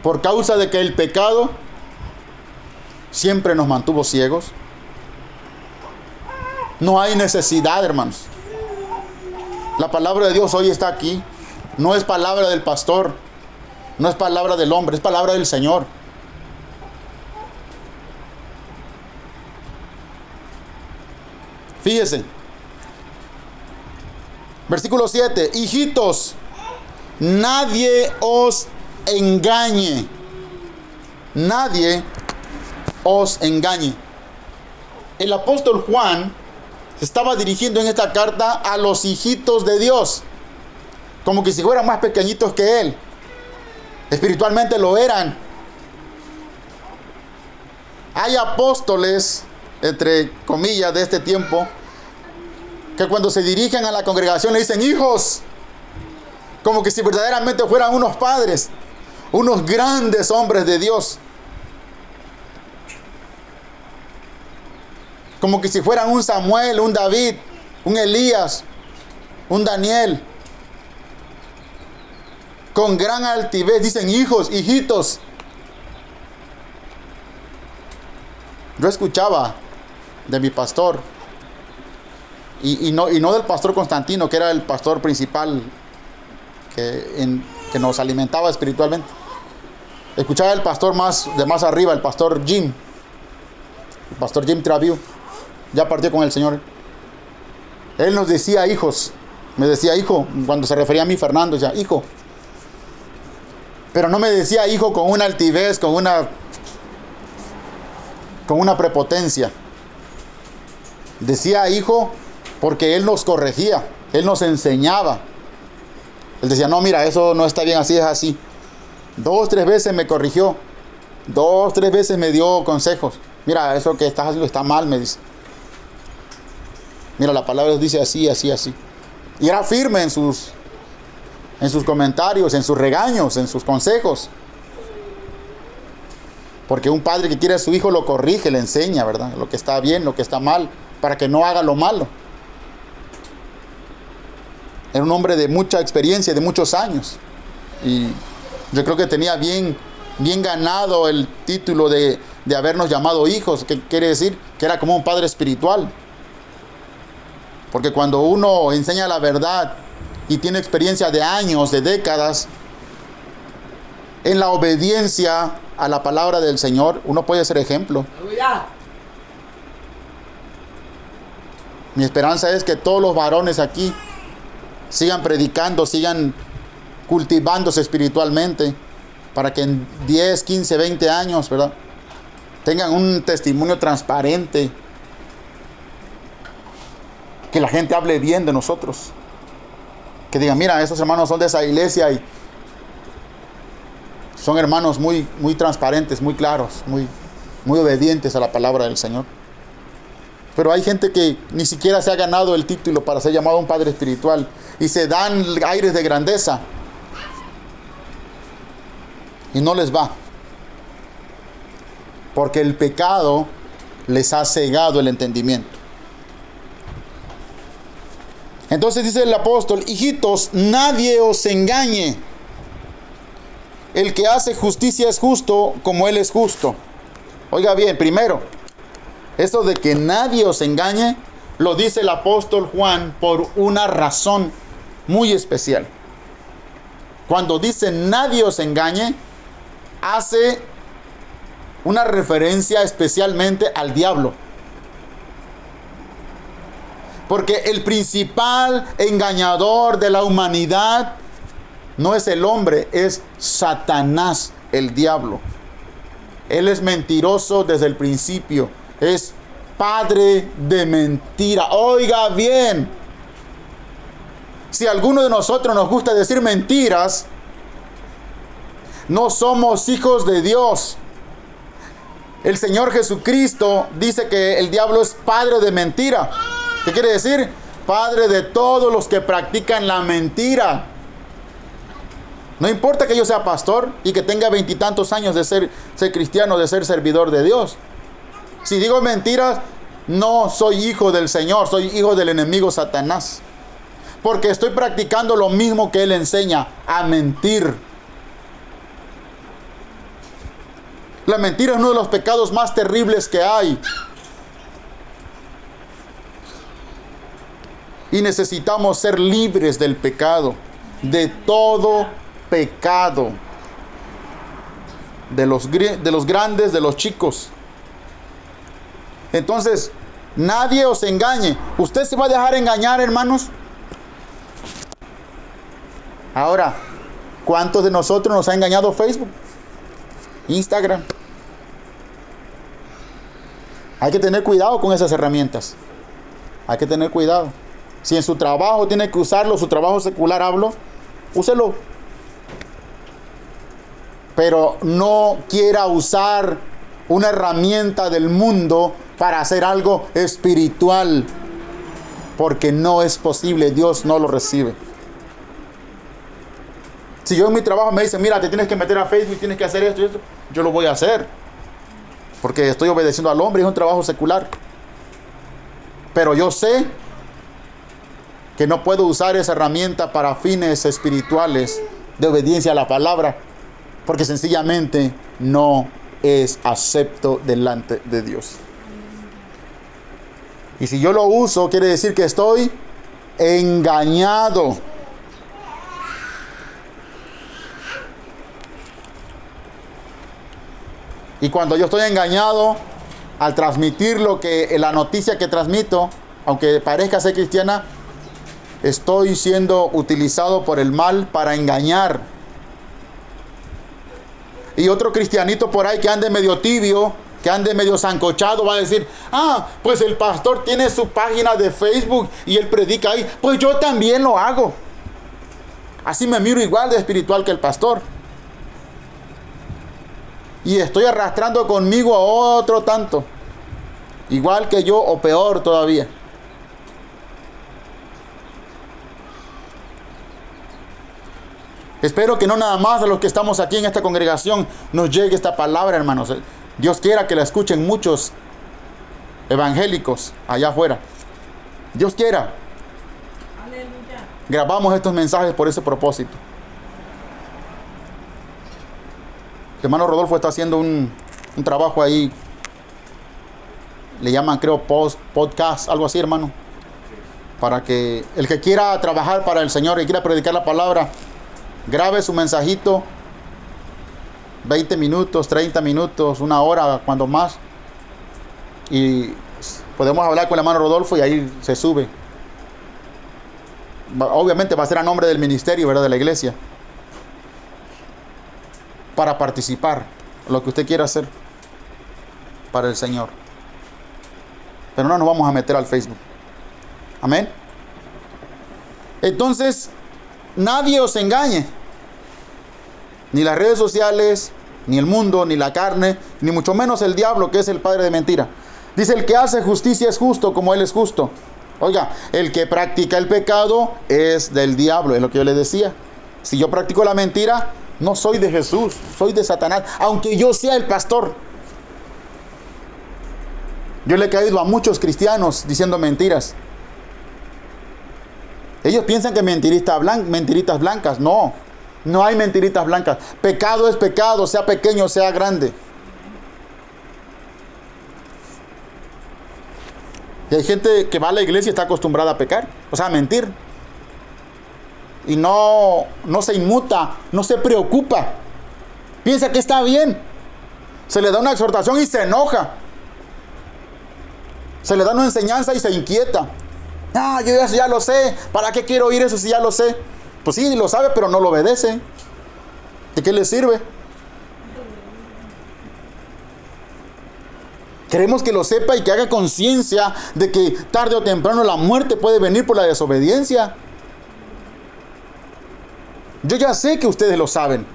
Por causa de que el pecado siempre nos mantuvo ciegos. No hay necesidad, hermanos. La palabra de Dios hoy está aquí. No es palabra del pastor, no es palabra del hombre, es palabra del Señor. Fíjese. Versículo 7. Hijitos, nadie os engañe. Nadie os engañe. El apóstol Juan se estaba dirigiendo en esta carta a los hijitos de Dios como que si fueran más pequeñitos que él. Espiritualmente lo eran. Hay apóstoles, entre comillas, de este tiempo, que cuando se dirigen a la congregación le dicen hijos, como que si verdaderamente fueran unos padres, unos grandes hombres de Dios. Como que si fueran un Samuel, un David, un Elías, un Daniel con gran altivez, dicen hijos, hijitos. Yo escuchaba de mi pastor, y, no, del pastor Constantino, que era el pastor principal que, que nos alimentaba espiritualmente. Escuchaba el pastor más de más arriba, el pastor Jim, el pastor Jim Traviu, ya partió con el Señor. Él nos decía hijos, me decía hijo, cuando se refería a mí Fernando, decía hijo, pero no me decía hijo con una altivez, con una con una prepotencia. Decía hijo porque él nos corregía, él nos enseñaba. Él decía, "No, mira, eso no está bien así, es así." Dos, tres veces me corrigió. Dos, tres veces me dio consejos. Mira, eso que estás haciendo está mal, me dice. Mira, la palabra dice así, así, así. Y era firme en sus en sus comentarios, en sus regaños, en sus consejos. Porque un padre que quiere a su hijo lo corrige, le enseña, ¿verdad? Lo que está bien, lo que está mal, para que no haga lo malo. Era un hombre de mucha experiencia, de muchos años. Y yo creo que tenía bien, bien ganado el título de, de habernos llamado hijos, que quiere decir que era como un padre espiritual. Porque cuando uno enseña la verdad y tiene experiencia de años, de décadas, en la obediencia a la palabra del Señor, uno puede ser ejemplo. Mi esperanza es que todos los varones aquí sigan predicando, sigan cultivándose espiritualmente, para que en 10, 15, 20 años, ¿verdad? Tengan un testimonio transparente, que la gente hable bien de nosotros que digan, mira, esos hermanos son de esa iglesia y son hermanos muy, muy transparentes, muy claros, muy, muy obedientes a la palabra del Señor. Pero hay gente que ni siquiera se ha ganado el título para ser llamado un padre espiritual y se dan aires de grandeza y no les va. Porque el pecado les ha cegado el entendimiento. Entonces dice el apóstol, hijitos, nadie os engañe. El que hace justicia es justo como él es justo. Oiga bien, primero, eso de que nadie os engañe, lo dice el apóstol Juan por una razón muy especial. Cuando dice nadie os engañe, hace una referencia especialmente al diablo. Porque el principal engañador de la humanidad no es el hombre, es Satanás, el diablo. Él es mentiroso desde el principio. Es padre de mentira. Oiga bien. Si alguno de nosotros nos gusta decir mentiras, no somos hijos de Dios. El Señor Jesucristo dice que el diablo es padre de mentira. ¿Qué quiere decir? Padre de todos los que practican la mentira. No importa que yo sea pastor y que tenga veintitantos años de ser, cristiano, de ser servidor de Dios. Si digo mentiras, no soy hijo del Señor, soy hijo del enemigo Satanás. Porque estoy practicando lo mismo que Él enseña, a mentir. La mentira es uno de los pecados más terribles que hay. Y necesitamos ser libres del pecado, de todo pecado, de los, de los grandes, de los chicos. Entonces, nadie os engañe. ¿Usted se va a dejar engañar, hermanos? Ahora, ¿cuántos de nosotros nos ha engañado Facebook? Instagram. Hay que tener cuidado con esas herramientas. Hay que tener cuidado. Si en su trabajo tiene que usarlo, su trabajo secular hablo, úselo. Pero no quiera usar una herramienta del mundo para hacer algo espiritual. Porque no es posible, Dios no lo recibe. Si yo en mi trabajo me dicen, mira, te tienes que meter a Facebook, tienes que hacer esto y esto, yo lo voy a hacer. Porque estoy obedeciendo al hombre, es un trabajo secular. Pero yo sé que no puedo usar esa herramienta para fines espirituales de obediencia a la palabra, porque sencillamente no es acepto delante de Dios. Y si yo lo uso, quiere decir que estoy engañado. Y cuando yo estoy engañado, al transmitir lo que la noticia que transmito, aunque parezca ser cristiana, estoy siendo utilizado por el mal para engañar. Y otro cristianito por ahí que ande medio tibio, que ande medio zancochado, va a decir, ah, pues el pastor tiene su página de Facebook y él predica ahí, pues yo también lo hago. Así me miro igual de espiritual que el pastor y estoy arrastrando conmigo a otro tanto, igual que yo o peor todavía. Espero que no nada más de los que estamos aquí en esta congregación nos llegue esta palabra, hermanos. Dios quiera que la escuchen muchos evangélicos allá afuera. Dios quiera. Grabamos estos mensajes por ese propósito. hermano Rodolfo está haciendo un, trabajo ahí. Le llaman, creo, post, podcast, algo así, hermano. Para que el que quiera trabajar para el Señor y quiera predicar la palabra, grabe su mensajito. 20 minutos, 30 minutos, una hora, cuando más. Y podemos hablar con el hermano Rodolfo y ahí se sube. Obviamente va a ser a nombre del ministerio, ¿verdad? De la iglesia para participar, lo que usted quiera hacer para el Señor. Pero no nos vamos a meter al Facebook. Amén. Entonces, nadie os engañe. Ni las redes sociales, ni el mundo, ni la carne, ni mucho menos el diablo, que es el padre de mentira. Dice, el que hace justicia es justo como Él es justo. Oiga, el que practica el pecado es del diablo, es lo que yo le decía. Si yo practico la mentira, no soy de Jesús, soy de Satanás, aunque yo sea el pastor. Yo le he caído a muchos cristianos diciendo mentiras. Ellos piensan que mentiritas, mentiritas blancas. No, no hay mentiritas blancas. Pecado es pecado, sea pequeño, sea grande. Y hay gente que va a la iglesia y está acostumbrada a pecar, o sea, a mentir. Y no, no se inmuta, no se preocupa. Piensa que está bien. Se le da una exhortación y se enoja. Se le da una enseñanza y se inquieta. Ah, yo ya, ya lo sé. ¿Para qué quiero oír eso si ya lo sé? Pues sí, lo sabe, pero no lo obedece. ¿De qué le sirve? Queremos que lo sepa y que haga conciencia de que tarde o temprano la muerte puede venir por la desobediencia. Yo ya sé que ustedes lo saben.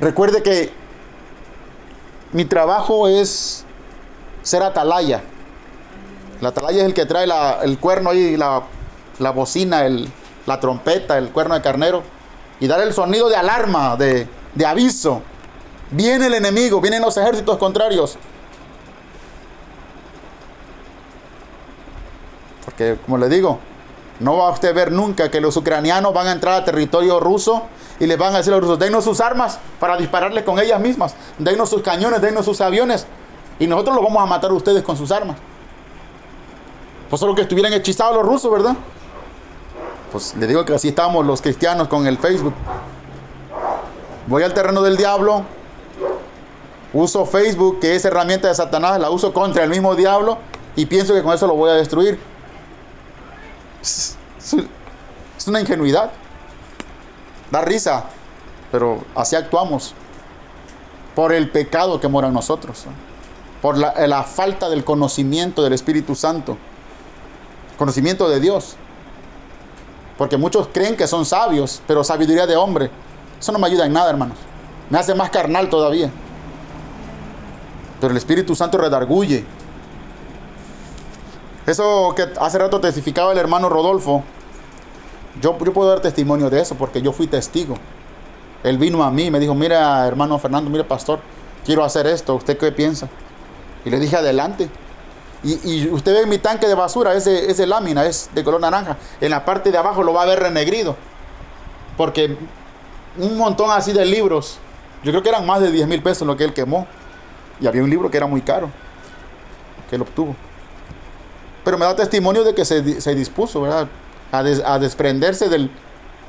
Recuerde que mi trabajo es ser atalaya. La atalaya es el que trae el cuerno y la, bocina, la trompeta, el cuerno de carnero y dar el sonido de alarma, de, de aviso. Viene el enemigo, vienen los ejércitos contrarios. Porque, como le digo, no va a usted ver nunca que los ucranianos van a entrar a territorio ruso y les van a decir a los rusos, denos sus armas para dispararles con ellas mismas, denos sus cañones, denos sus aviones y nosotros los vamos a matar a ustedes con sus armas. Pues solo que estuvieran hechizados los rusos, ¿verdad? Pues le digo que así estamos los cristianos con el Facebook. Voy al terreno del diablo, uso Facebook, que es herramienta de Satanás, la uso contra el mismo diablo y pienso que con eso lo voy a destruir. Es una ingenuidad. Da risa, pero así actuamos. Por el pecado que mora en nosotros. Por la, la falta del conocimiento del Espíritu Santo. Conocimiento de Dios. Porque muchos creen que son sabios, pero sabiduría de hombre. Eso no me ayuda en nada, hermanos. Me hace más carnal todavía. Pero el Espíritu Santo redarguye. Eso que hace rato testificaba el hermano Rodolfo, yo, yo puedo dar testimonio de eso porque yo fui testigo. Él vino a mí y me dijo, mira hermano Fernando, mira pastor, quiero hacer esto, ¿usted qué piensa? Y le dije, adelante. Y, usted ve mi tanque de basura, ese, ese lámina es de color naranja. En la parte de abajo lo va a ver renegrido. Porque un montón así de libros, yo creo que eran más de 10 mil pesos lo que él quemó. Y había un libro que era muy caro, que él obtuvo. Pero me da testimonio de que se, dispuso ¿verdad? A, desprenderse del,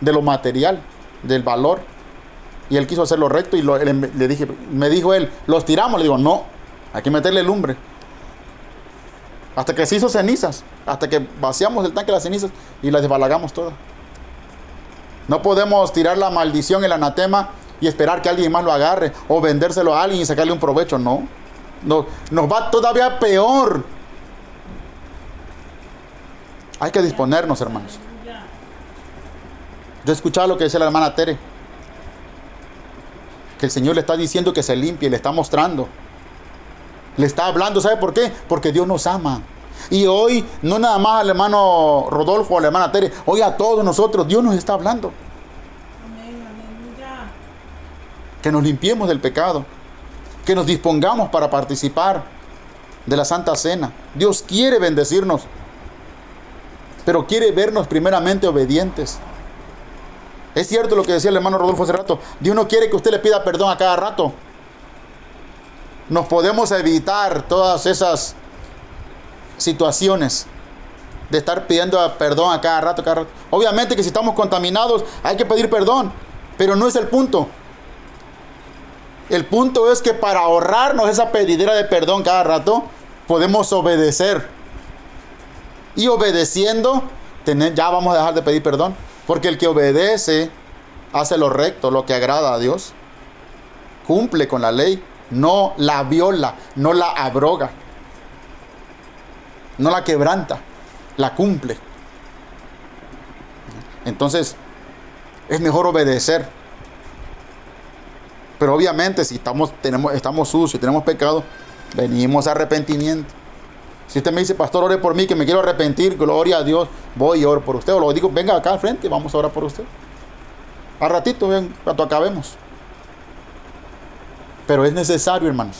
de lo material, del valor. Y él quiso hacerlo recto y le dije, me dijo él, los tiramos. Le digo, no, hay que meterle lumbre. Hasta que se hizo cenizas. Hasta que vaciamos el tanque de las cenizas y las desbalagamos todas. No podemos tirar la maldición, el anatema y esperar que alguien más lo agarre o vendérselo a alguien y sacarle un provecho. No. no nos va todavía peor. Hay que disponernos, hermanos. Yo escuchaba lo que decía la hermana Tere. Que el Señor le está diciendo que se limpie, le está mostrando. Le está hablando, ¿sabe por qué? Porque Dios nos ama. Y hoy, no nada más al hermano Rodolfo a la hermana Tere, hoy a todos nosotros, Dios nos está hablando. Que nos limpiemos del pecado. Que nos dispongamos para participar de la Santa Cena. Dios quiere bendecirnos. Pero quiere vernos primeramente obedientes. Es cierto lo que decía el hermano Rodolfo hace rato. Dios no quiere que usted le pida perdón a cada rato nos podemos evitar todas esas situaciones de estar pidiendo perdón a cada rato. Obviamente que si estamos contaminados hay que pedir perdón, pero no es el punto. El punto es que para ahorrarnos esa pedidera de perdón cada rato, podemos obedecer. Y obedeciendo, ya vamos a dejar de pedir perdón. Porque el que obedece hace lo recto, lo que agrada a Dios. Cumple con la ley no la viola, no la abroga, no la quebranta, la cumple. Entonces, es mejor obedecer. Pero obviamente si estamos, tenemos, estamos sucios, tenemos pecado, venimos a arrepentimiento. Si usted me dice, pastor, ore por mí, que me quiero arrepentir, gloria a Dios, voy y oro por usted. O lo digo, venga acá al frente, vamos a orar por usted. A ratito, cuando acabemos. Pero es necesario, hermanos,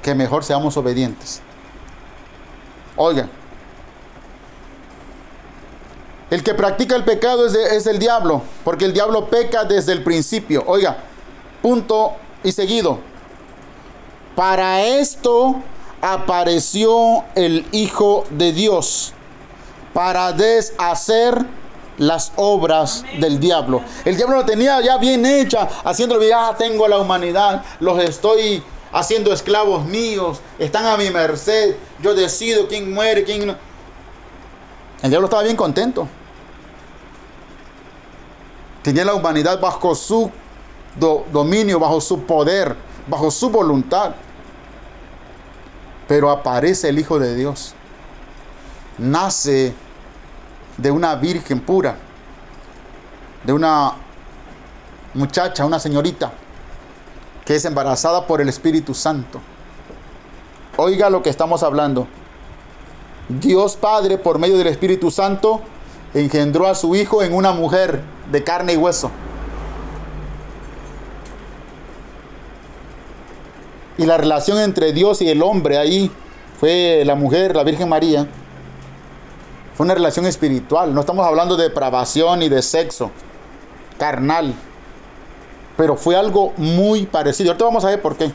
que mejor seamos obedientes. Oigan, el que practica el pecado es, es, el diablo, porque el diablo peca desde el principio. Oiga, punto y seguido. Para esto apareció el Hijo de Dios, para deshacer las obras del diablo. El diablo lo tenía ya bien hecha, haciéndolo, ya tengo la humanidad, los estoy haciendo esclavos míos, están a mi merced, yo decido quién muere, quién no. El diablo estaba bien contento. Tenía la humanidad bajo su dominio, bajo su poder, bajo su voluntad. Pero aparece el Hijo de Dios. Nace de una virgen pura, de una muchacha, una señorita, que es embarazada por el Espíritu Santo. Oiga lo que estamos hablando. Dios Padre, por medio del Espíritu Santo, engendró a su Hijo en una mujer de carne y hueso. Y la relación entre Dios y el hombre ahí fue la mujer, la Virgen María. Fue una relación espiritual. No estamos hablando de depravación y de sexo carnal. Pero fue algo muy parecido. Ahorita vamos a ver por qué.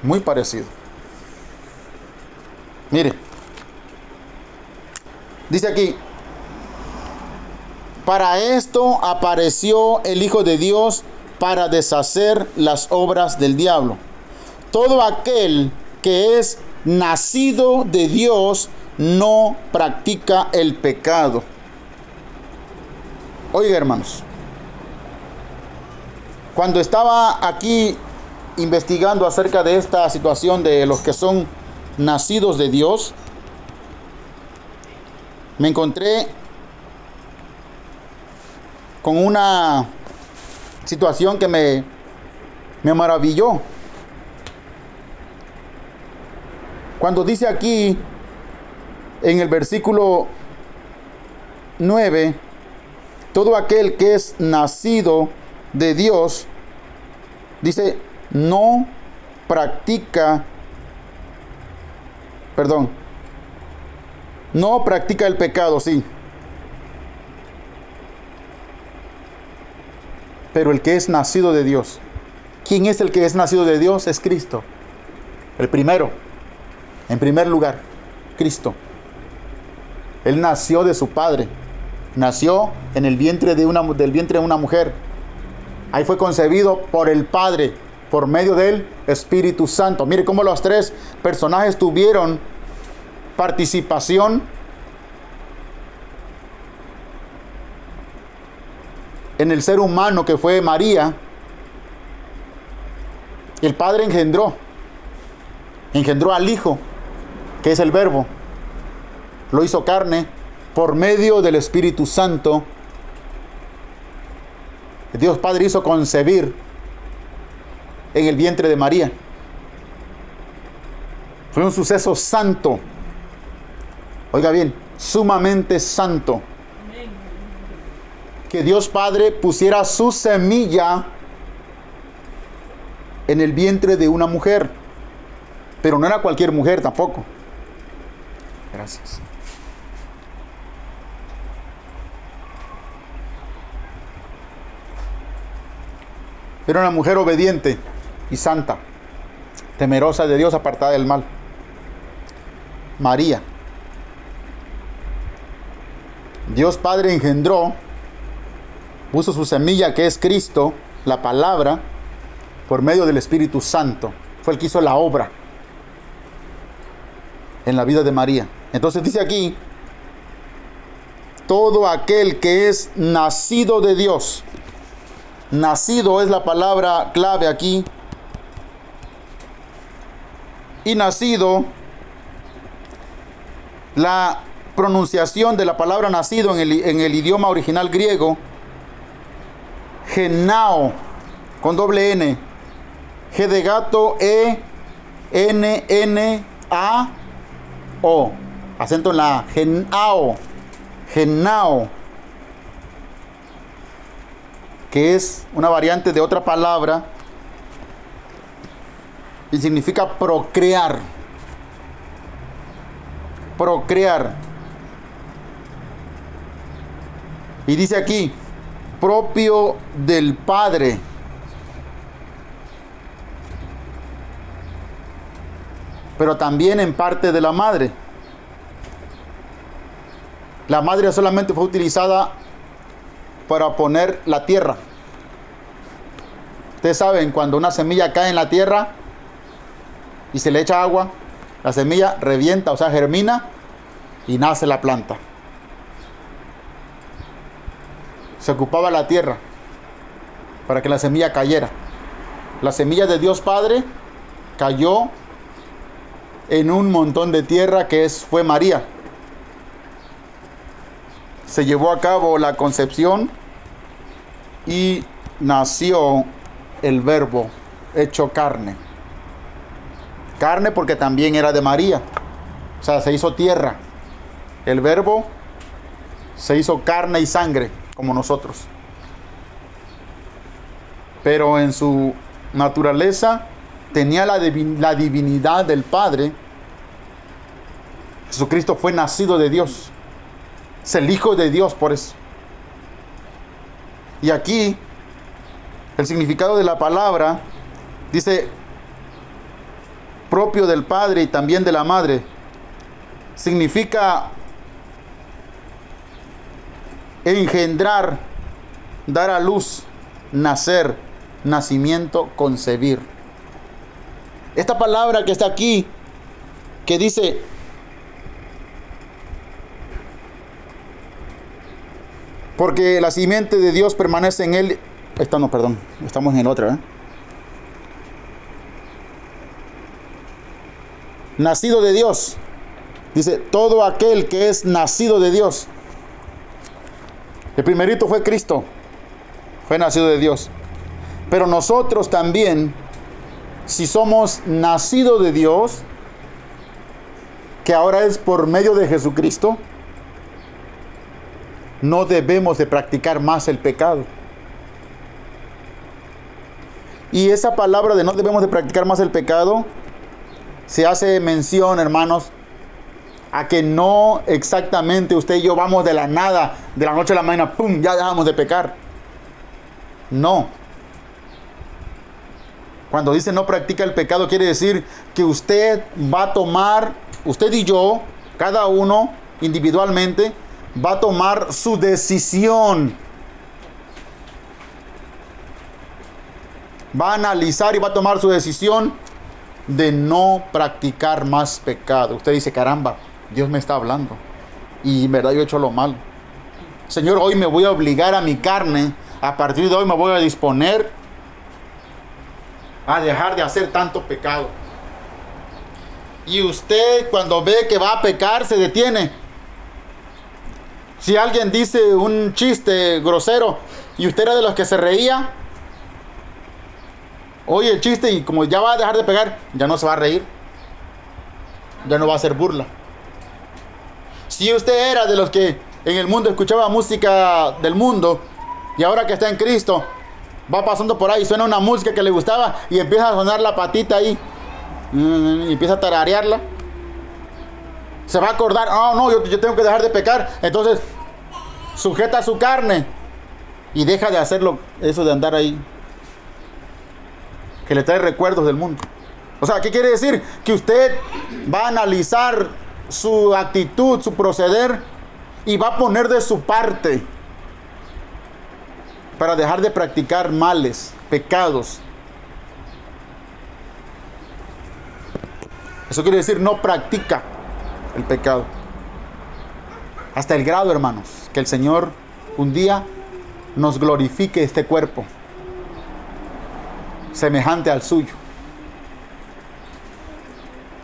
Muy parecido. Mire. Dice aquí, para esto apareció el Hijo de Dios para deshacer las obras del diablo. Todo aquel que es nacido de Dios no practica el pecado. Oiga, hermanos, cuando estaba aquí investigando acerca de esta situación de los que son nacidos de Dios, me encontré con una situación que me, me maravilló. Cuando dice aquí en el versículo 9, todo aquel que es nacido de Dios, dice, no practica, perdón, no practica el pecado, sí. pero el que es nacido de Dios. ¿Quién es el que es nacido de Dios? Es Cristo. El primero, en primer lugar, Cristo. Él nació de su padre. Nació en el vientre de una, del vientre de una mujer. Ahí fue concebido por el Padre, por medio del Espíritu Santo. Mire cómo los tres personajes tuvieron participación en el ser humano que fue María, el Padre engendró, engendró al Hijo, que es el Verbo, lo hizo carne por medio del Espíritu Santo. Dios Padre hizo concebir en el vientre de María. Fue un suceso santo. Oiga bien, sumamente santo que Dios Padre pusiera su semilla en el vientre de una mujer. Pero no era cualquier mujer tampoco. Gracias. Era una mujer obediente y santa, temerosa de Dios, apartada del mal. María. Dios Padre engendró puso su semilla que es Cristo, la palabra, por medio del Espíritu Santo. Fue el que hizo la obra en la vida de María. Entonces dice aquí, todo aquel que es nacido de Dios, nacido es la palabra clave aquí, y nacido, la pronunciación de la palabra nacido en el, en el idioma original griego, genao, con doble N. G de gato, E, N, N, A, O. Acento en la genao. Genao. Que es una variante de otra palabra y significa procrear. Procrear. Y dice aquí, propio del Padre. Pero también en parte de la madre. La madre solamente fue utilizada para poner la tierra. Ustedes saben, cuando una semilla cae en la tierra y se le echa agua, la semilla revienta, o sea, germina y nace la planta. Se ocupaba la tierra para que la semilla cayera. La semilla de Dios Padre cayó en un montón de tierra que es, fue María se llevó a cabo la concepción y nació el verbo hecho carne. Carne porque también era de María. O sea, se hizo tierra. El verbo se hizo carne y sangre como nosotros. Pero en su naturaleza tenía la, la divinidad del Padre. Jesucristo fue nacido de Dios. Es el Hijo de Dios por eso. Y aquí el significado de la palabra dice propio del Padre y también de la Madre. Significa engendrar, dar a luz, nacer, nacimiento, concebir. Esta palabra que está aquí, que dice Porque la simiente de Dios permanece en él. Esta no, perdón. Estamos en otra. ¿eh? Nacido de Dios. Dice, todo aquel que es nacido de Dios. El primerito fue Cristo. Fue nacido de Dios. Pero nosotros también, si somos nacidos de Dios, que ahora es por medio de Jesucristo, no debemos de practicar más el pecado. Y esa palabra de no debemos de practicar más el pecado, se hace mención, hermanos, a que no exactamente usted y yo vamos de la nada, de la noche a la mañana, ¡pum!, ya dejamos de pecar. No. Cuando dice no practica el pecado, quiere decir que usted va a tomar, usted y yo, cada uno individualmente, va a tomar su decisión. Va a analizar y va a tomar su decisión de no practicar más pecado. Usted dice, caramba, Dios me está hablando. Y en verdad yo he hecho lo malo. Señor, hoy me voy a obligar a mi carne. A partir de hoy me voy a disponer a dejar de hacer tanto pecado. Y usted cuando ve que va a pecar se detiene si alguien dice un chiste grosero y usted era de los que se reía, oye el chiste y como ya va a dejar de pegar, ya no se va a reír. Ya no va a hacer burla. Si usted era de los que en el mundo escuchaba música del mundo y ahora que está en Cristo, va pasando por ahí, suena una música que le gustaba y empieza a sonar la patita ahí y empieza a tararearla. Se va a acordar, oh no, yo, yo tengo que dejar de pecar. Entonces sujeta su carne y deja de hacerlo, eso de andar ahí, que le trae recuerdos del mundo. O sea, ¿qué quiere decir? Que usted va a analizar su actitud, su proceder y va a poner de su parte para dejar de practicar males, pecados. Eso quiere decir no practica el pecado. Hasta el grado, hermanos, que el Señor un día nos glorifique este cuerpo, semejante al suyo,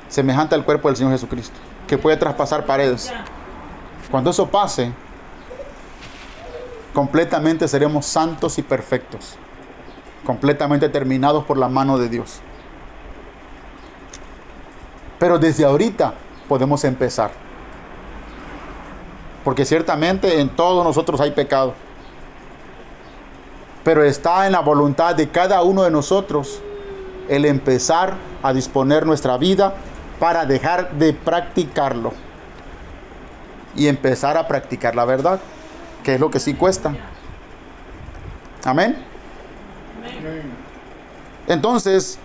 semejante al cuerpo del Señor Jesucristo, que puede traspasar paredes. Cuando eso pase, completamente seremos santos y perfectos. completamente terminados por la mano de Dios. Pero desde ahorita podemos empezar. Porque ciertamente en todos nosotros hay pecado. Pero está en la voluntad de cada uno de nosotros el empezar a disponer nuestra vida para dejar de practicarlo y empezar a practicar la verdad, que es lo que sí cuesta. Amén. Entonces,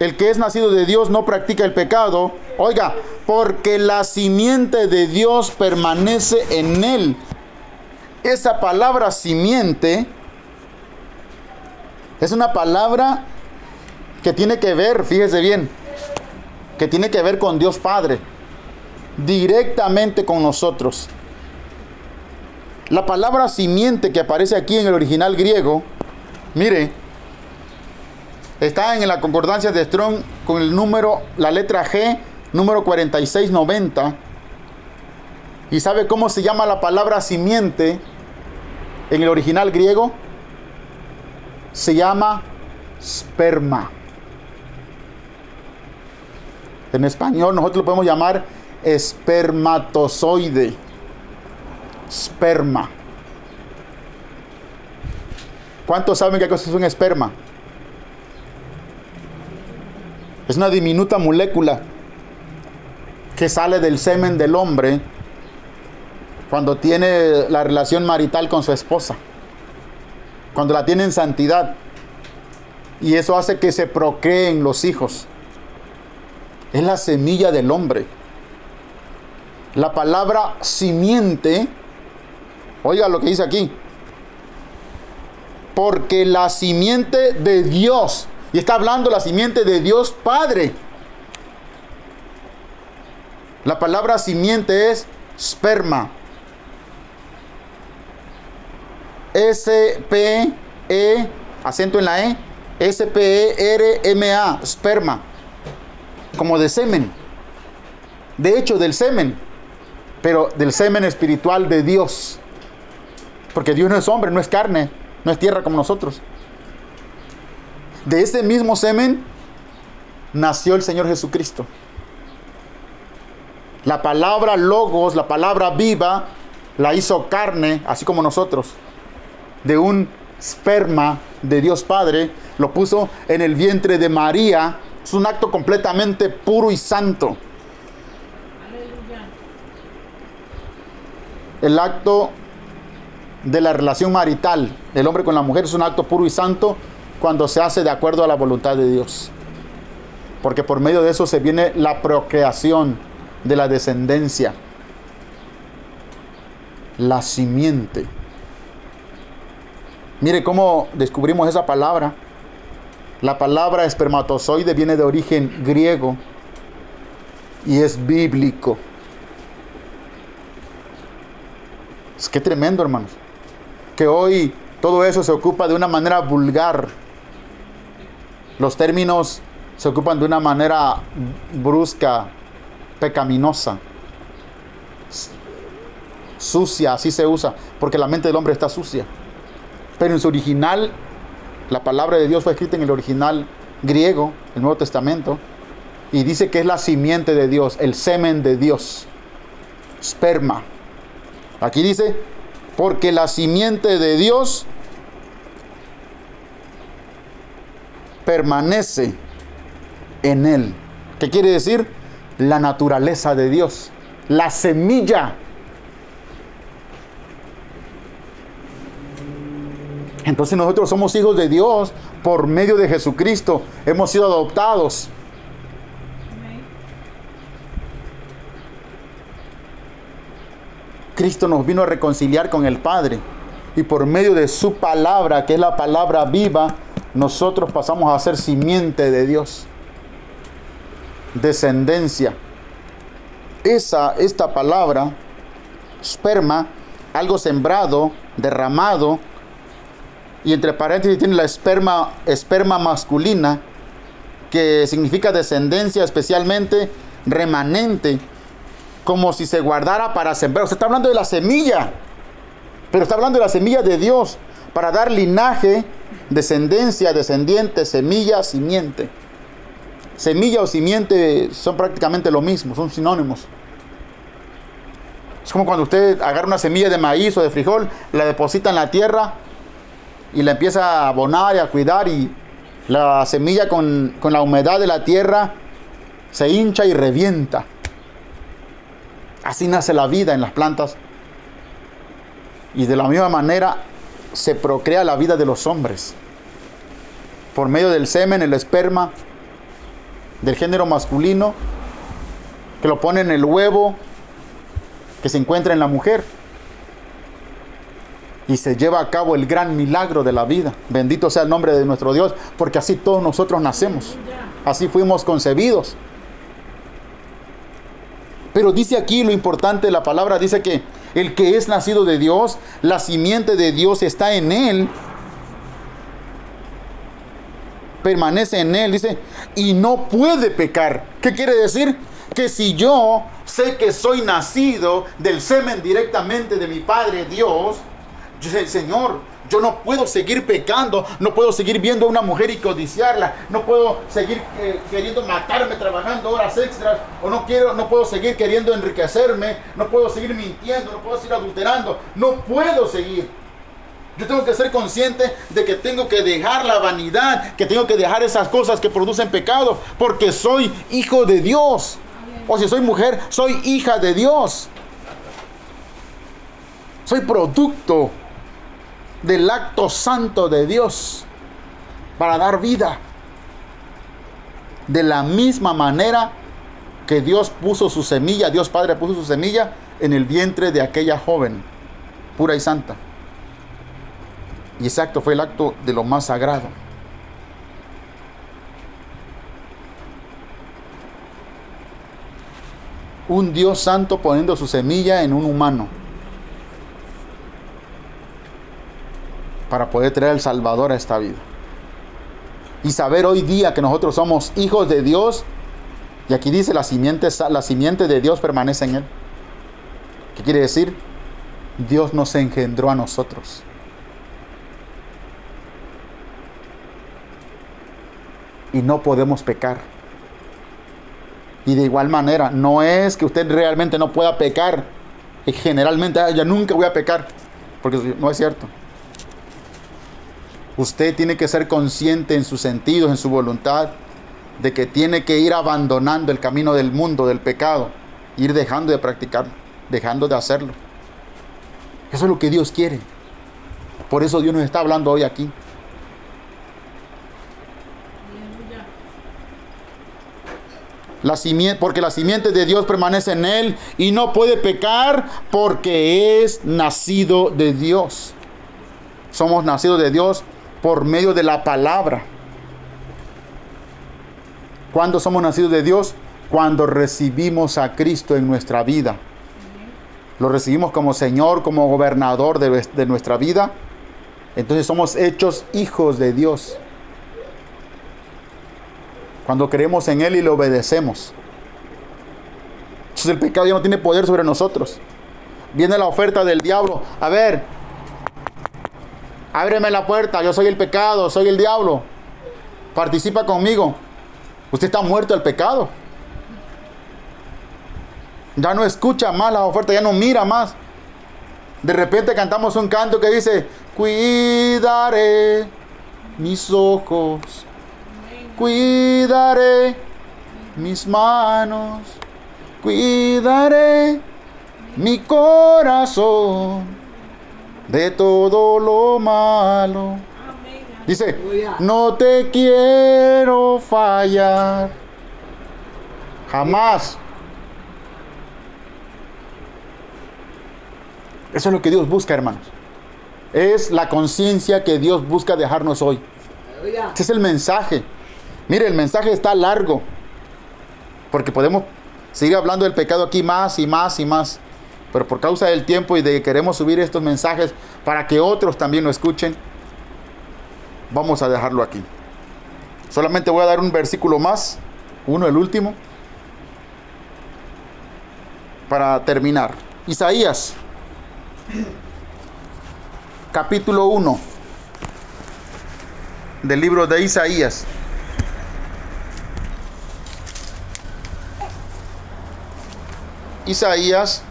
el que es nacido de Dios no practica el pecado. Oiga, porque la simiente de Dios permanece en él. Esa palabra simiente es una palabra que tiene que ver, fíjese bien, que tiene que ver con Dios Padre, directamente con nosotros. La palabra simiente que aparece aquí en el original griego, mire, está en la concordancia de Strong con el número, la letra G, número 4690. ¿Y sabe cómo se llama la palabra simiente en el original griego? Se llama sperma. En español nosotros lo podemos llamar espermatozoide. Esperma. ¿Cuántos saben qué cosa es un esperma? Es una diminuta molécula que sale del semen del hombre cuando tiene la relación marital con su esposa. Cuando la tiene en santidad. Y eso hace que se procreen los hijos es la semilla del hombre. La palabra simiente, oiga lo que dice aquí, porque la simiente de Dios, y está hablando la simiente de Dios Padre. La palabra simiente es sperma. S-P-E, acento en la E, S-P-E-R-M-A, sperma como de semen. De hecho, del semen, pero del semen espiritual de Dios. Porque Dios no es hombre, no es carne, no es tierra como nosotros. De ese mismo semen nació el Señor Jesucristo. La palabra logos, la palabra viva, la hizo carne, así como nosotros. De un esperma de Dios Padre, lo puso en el vientre de María es un acto completamente puro y santo. El acto de la relación marital del hombre con la mujer es un acto puro y santo cuando se hace de acuerdo a la voluntad de Dios. Porque por medio de eso se viene la procreación de la descendencia, la simiente. Mire cómo descubrimos esa palabra. La palabra espermatozoide viene de origen griego y es bíblico. Es que tremendo, hermanos. Que hoy todo eso se ocupa de una manera vulgar. Los términos se ocupan de una manera brusca, pecaminosa, sucia, así se usa, porque la mente del hombre está sucia. Pero en su original la palabra de Dios fue escrita en el original griego, el Nuevo Testamento, y dice que es la simiente de Dios, el semen de Dios, esperma. Aquí dice, porque la simiente de Dios permanece en él. ¿Qué quiere decir? La naturaleza de Dios, la semilla Entonces nosotros somos hijos de Dios por medio de Jesucristo. Hemos sido adoptados. Cristo nos vino a reconciliar con el Padre. Y por medio de su palabra, que es la palabra viva, nosotros pasamos a ser simiente de Dios. Descendencia. Esa, esta palabra, esperma, algo sembrado, derramado, y entre paréntesis tiene la esperma, esperma masculina, que significa descendencia, especialmente remanente, como si se guardara para sembrar. Usted está hablando de la semilla, pero está hablando de la semilla de Dios, para dar linaje Descendencia, descendiente, semilla, simiente. Semilla o simiente son prácticamente lo mismo, son sinónimos. Es como cuando usted agarra una semilla de maíz o de frijol, la deposita en la tierra y la empieza a abonar y a cuidar y la semilla con, con la humedad de la tierra se hincha y revienta. Así nace la vida en las plantas. Y de la misma manera se procrea la vida de los hombres. Por medio del semen, el esperma del género masculino, que lo pone en el huevo que se encuentra en la mujer. Y se lleva a cabo el gran milagro de la vida. Bendito sea el nombre de nuestro Dios, porque así todos nosotros nacemos. Así fuimos concebidos. Pero dice aquí lo importante la palabra, dice que el que es nacido de Dios, la simiente de Dios está en él, permanece en él, dice, y no puede pecar. ¿Qué quiere decir? Que si yo sé que soy nacido del semen directamente de mi Padre Dios, Señor, yo no puedo seguir pecando, no puedo seguir viendo a una mujer y codiciarla, no puedo seguir eh, queriendo matarme trabajando horas extras, o no quiero, no puedo seguir queriendo enriquecerme, no puedo seguir mintiendo, no puedo seguir adulterando, no puedo seguir. Yo tengo que ser consciente de que tengo que dejar la vanidad, que tengo que dejar esas cosas que producen pecado, porque soy hijo de Dios. O si soy mujer, soy hija de Dios. Soy producto del acto santo de Dios para dar vida. De la misma manera que Dios puso su semilla, Dios Padre puso su semilla en el vientre de aquella joven, pura y santa. Y ese acto fue el acto de lo más sagrado. Un Dios santo poniendo su semilla en un humano. Para poder traer el Salvador a esta vida. Y saber hoy día que nosotros somos hijos de Dios. Y aquí dice, la simiente, la simiente de Dios permanece en él. ¿Qué quiere decir? Dios nos engendró a nosotros. Y no podemos pecar. Y de igual manera, no es que usted realmente no pueda pecar. Y generalmente, ah, ya nunca voy a pecar. Porque no es cierto. Usted tiene que ser consciente en sus sentidos, en su voluntad, de que tiene que ir abandonando el camino del mundo, del pecado, ir dejando de practicarlo, dejando de hacerlo. Eso es lo que Dios quiere. Por eso Dios nos está hablando hoy aquí. La simiente, porque la simiente de Dios permanece en él y no puede pecar porque es nacido de Dios. Somos nacidos de Dios por medio de la palabra. ¿Cuándo somos nacidos de Dios? Cuando recibimos a Cristo en nuestra vida. Lo recibimos como Señor, como gobernador de, nuestra vida. Entonces somos hechos hijos de Dios. Cuando creemos en Él y le obedecemos. Entonces el pecado ya no tiene poder sobre nosotros. Viene la oferta del diablo. A ver, ábreme la puerta, yo soy el pecado, soy el diablo. Participa conmigo. Usted está muerto al pecado. Ya no escucha más la oferta, ya no mira más. De repente cantamos un canto que dice, cuidaré mis ojos, cuidaré mis manos, cuidaré mi corazón de todo lo malo. Dice, no te quiero fallar. Jamás. Eso es lo que Dios busca, hermanos. Es la conciencia que Dios busca dejarnos hoy. Ese es el mensaje. Mire, el mensaje está largo. Porque podemos seguir hablando del pecado aquí más y más y más. Pero por causa del tiempo y de que queremos subir estos mensajes para que otros también lo escuchen, vamos a dejarlo aquí. Solamente voy a dar un versículo más, uno, el último, para terminar. Isaías, capítulo 1. del libro de Isaías. Isaías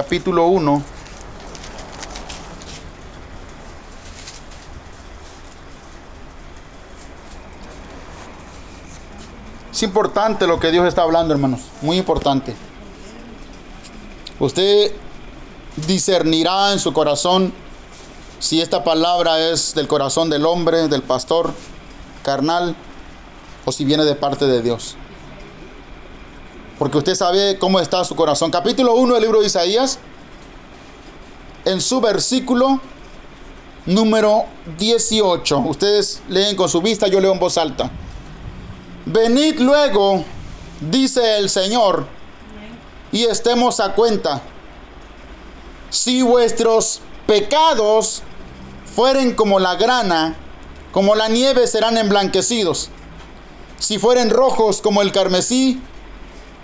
capítulo 1 Es importante lo que Dios está hablando, hermanos. Muy importante. Usted discernirá en su corazón si esta palabra es del corazón del hombre, del pastor carnal, o si viene de parte de Dios. Porque usted sabe cómo está su corazón. Capítulo 1 del libro de Isaías, en su versículo número 18. Ustedes leen con su vista, yo leo en voz alta. Venid luego, dice el Señor, y estemos a cuenta. Si vuestros pecados fueren como la grana, como la nieve serán emblanquecidos. Si fueren rojos como el carmesí,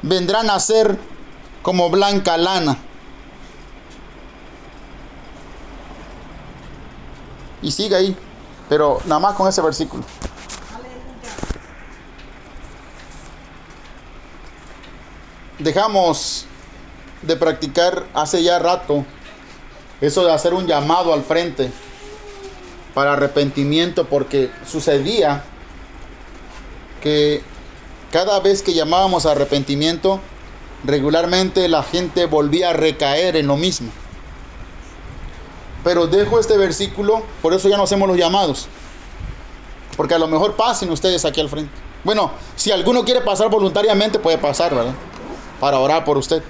vendrán a ser como blanca lana. Y sigue ahí, pero nada más con ese versículo. dejamos de practicar hace ya rato eso de hacer un llamado al frente para arrepentimiento porque sucedía que cada vez que llamábamos a arrepentimiento regularmente la gente volvía a recaer en lo mismo. Pero dejo este versículo, por eso ya no hacemos los llamados. Porque a lo mejor pasen ustedes aquí al frente. Bueno, si alguno quiere pasar voluntariamente, puede pasar, ¿verdad? para orar por usted.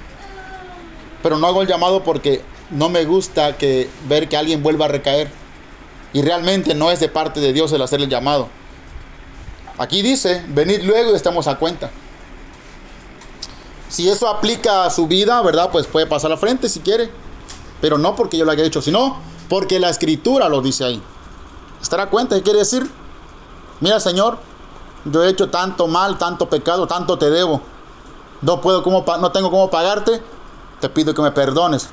Pero no hago el llamado porque no me gusta que ver que alguien vuelva a recaer. Y realmente no es de parte de Dios el hacer el llamado. Aquí dice, venid luego y estamos a cuenta. Si eso aplica a su vida, ¿verdad? Pues puede pasar a la frente si quiere. Pero no porque yo lo haya hecho, sino porque la escritura lo dice ahí. ¿Estará a cuenta? ¿Qué quiere decir? Mira, Señor, yo he hecho tanto mal, tanto pecado, tanto te debo no, puedo como, no tengo cómo pagarte, te pido que me perdones.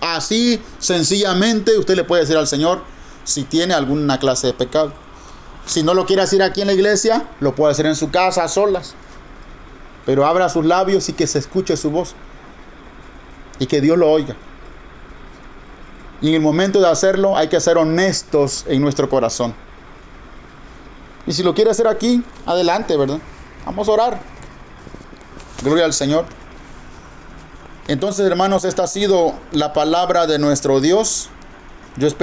Así sencillamente usted le puede decir al Señor si tiene alguna clase de pecado. Si no lo quiere decir aquí en la iglesia, lo puede hacer en su casa a solas. Pero abra sus labios y que se escuche su voz. Y que Dios lo oiga. Y en el momento de hacerlo hay que ser honestos en nuestro corazón. Y si lo quiere hacer aquí, adelante, ¿verdad? Vamos a orar. Gloria al Señor. Entonces, hermanos, esta ha sido la palabra de nuestro Dios. Yo espero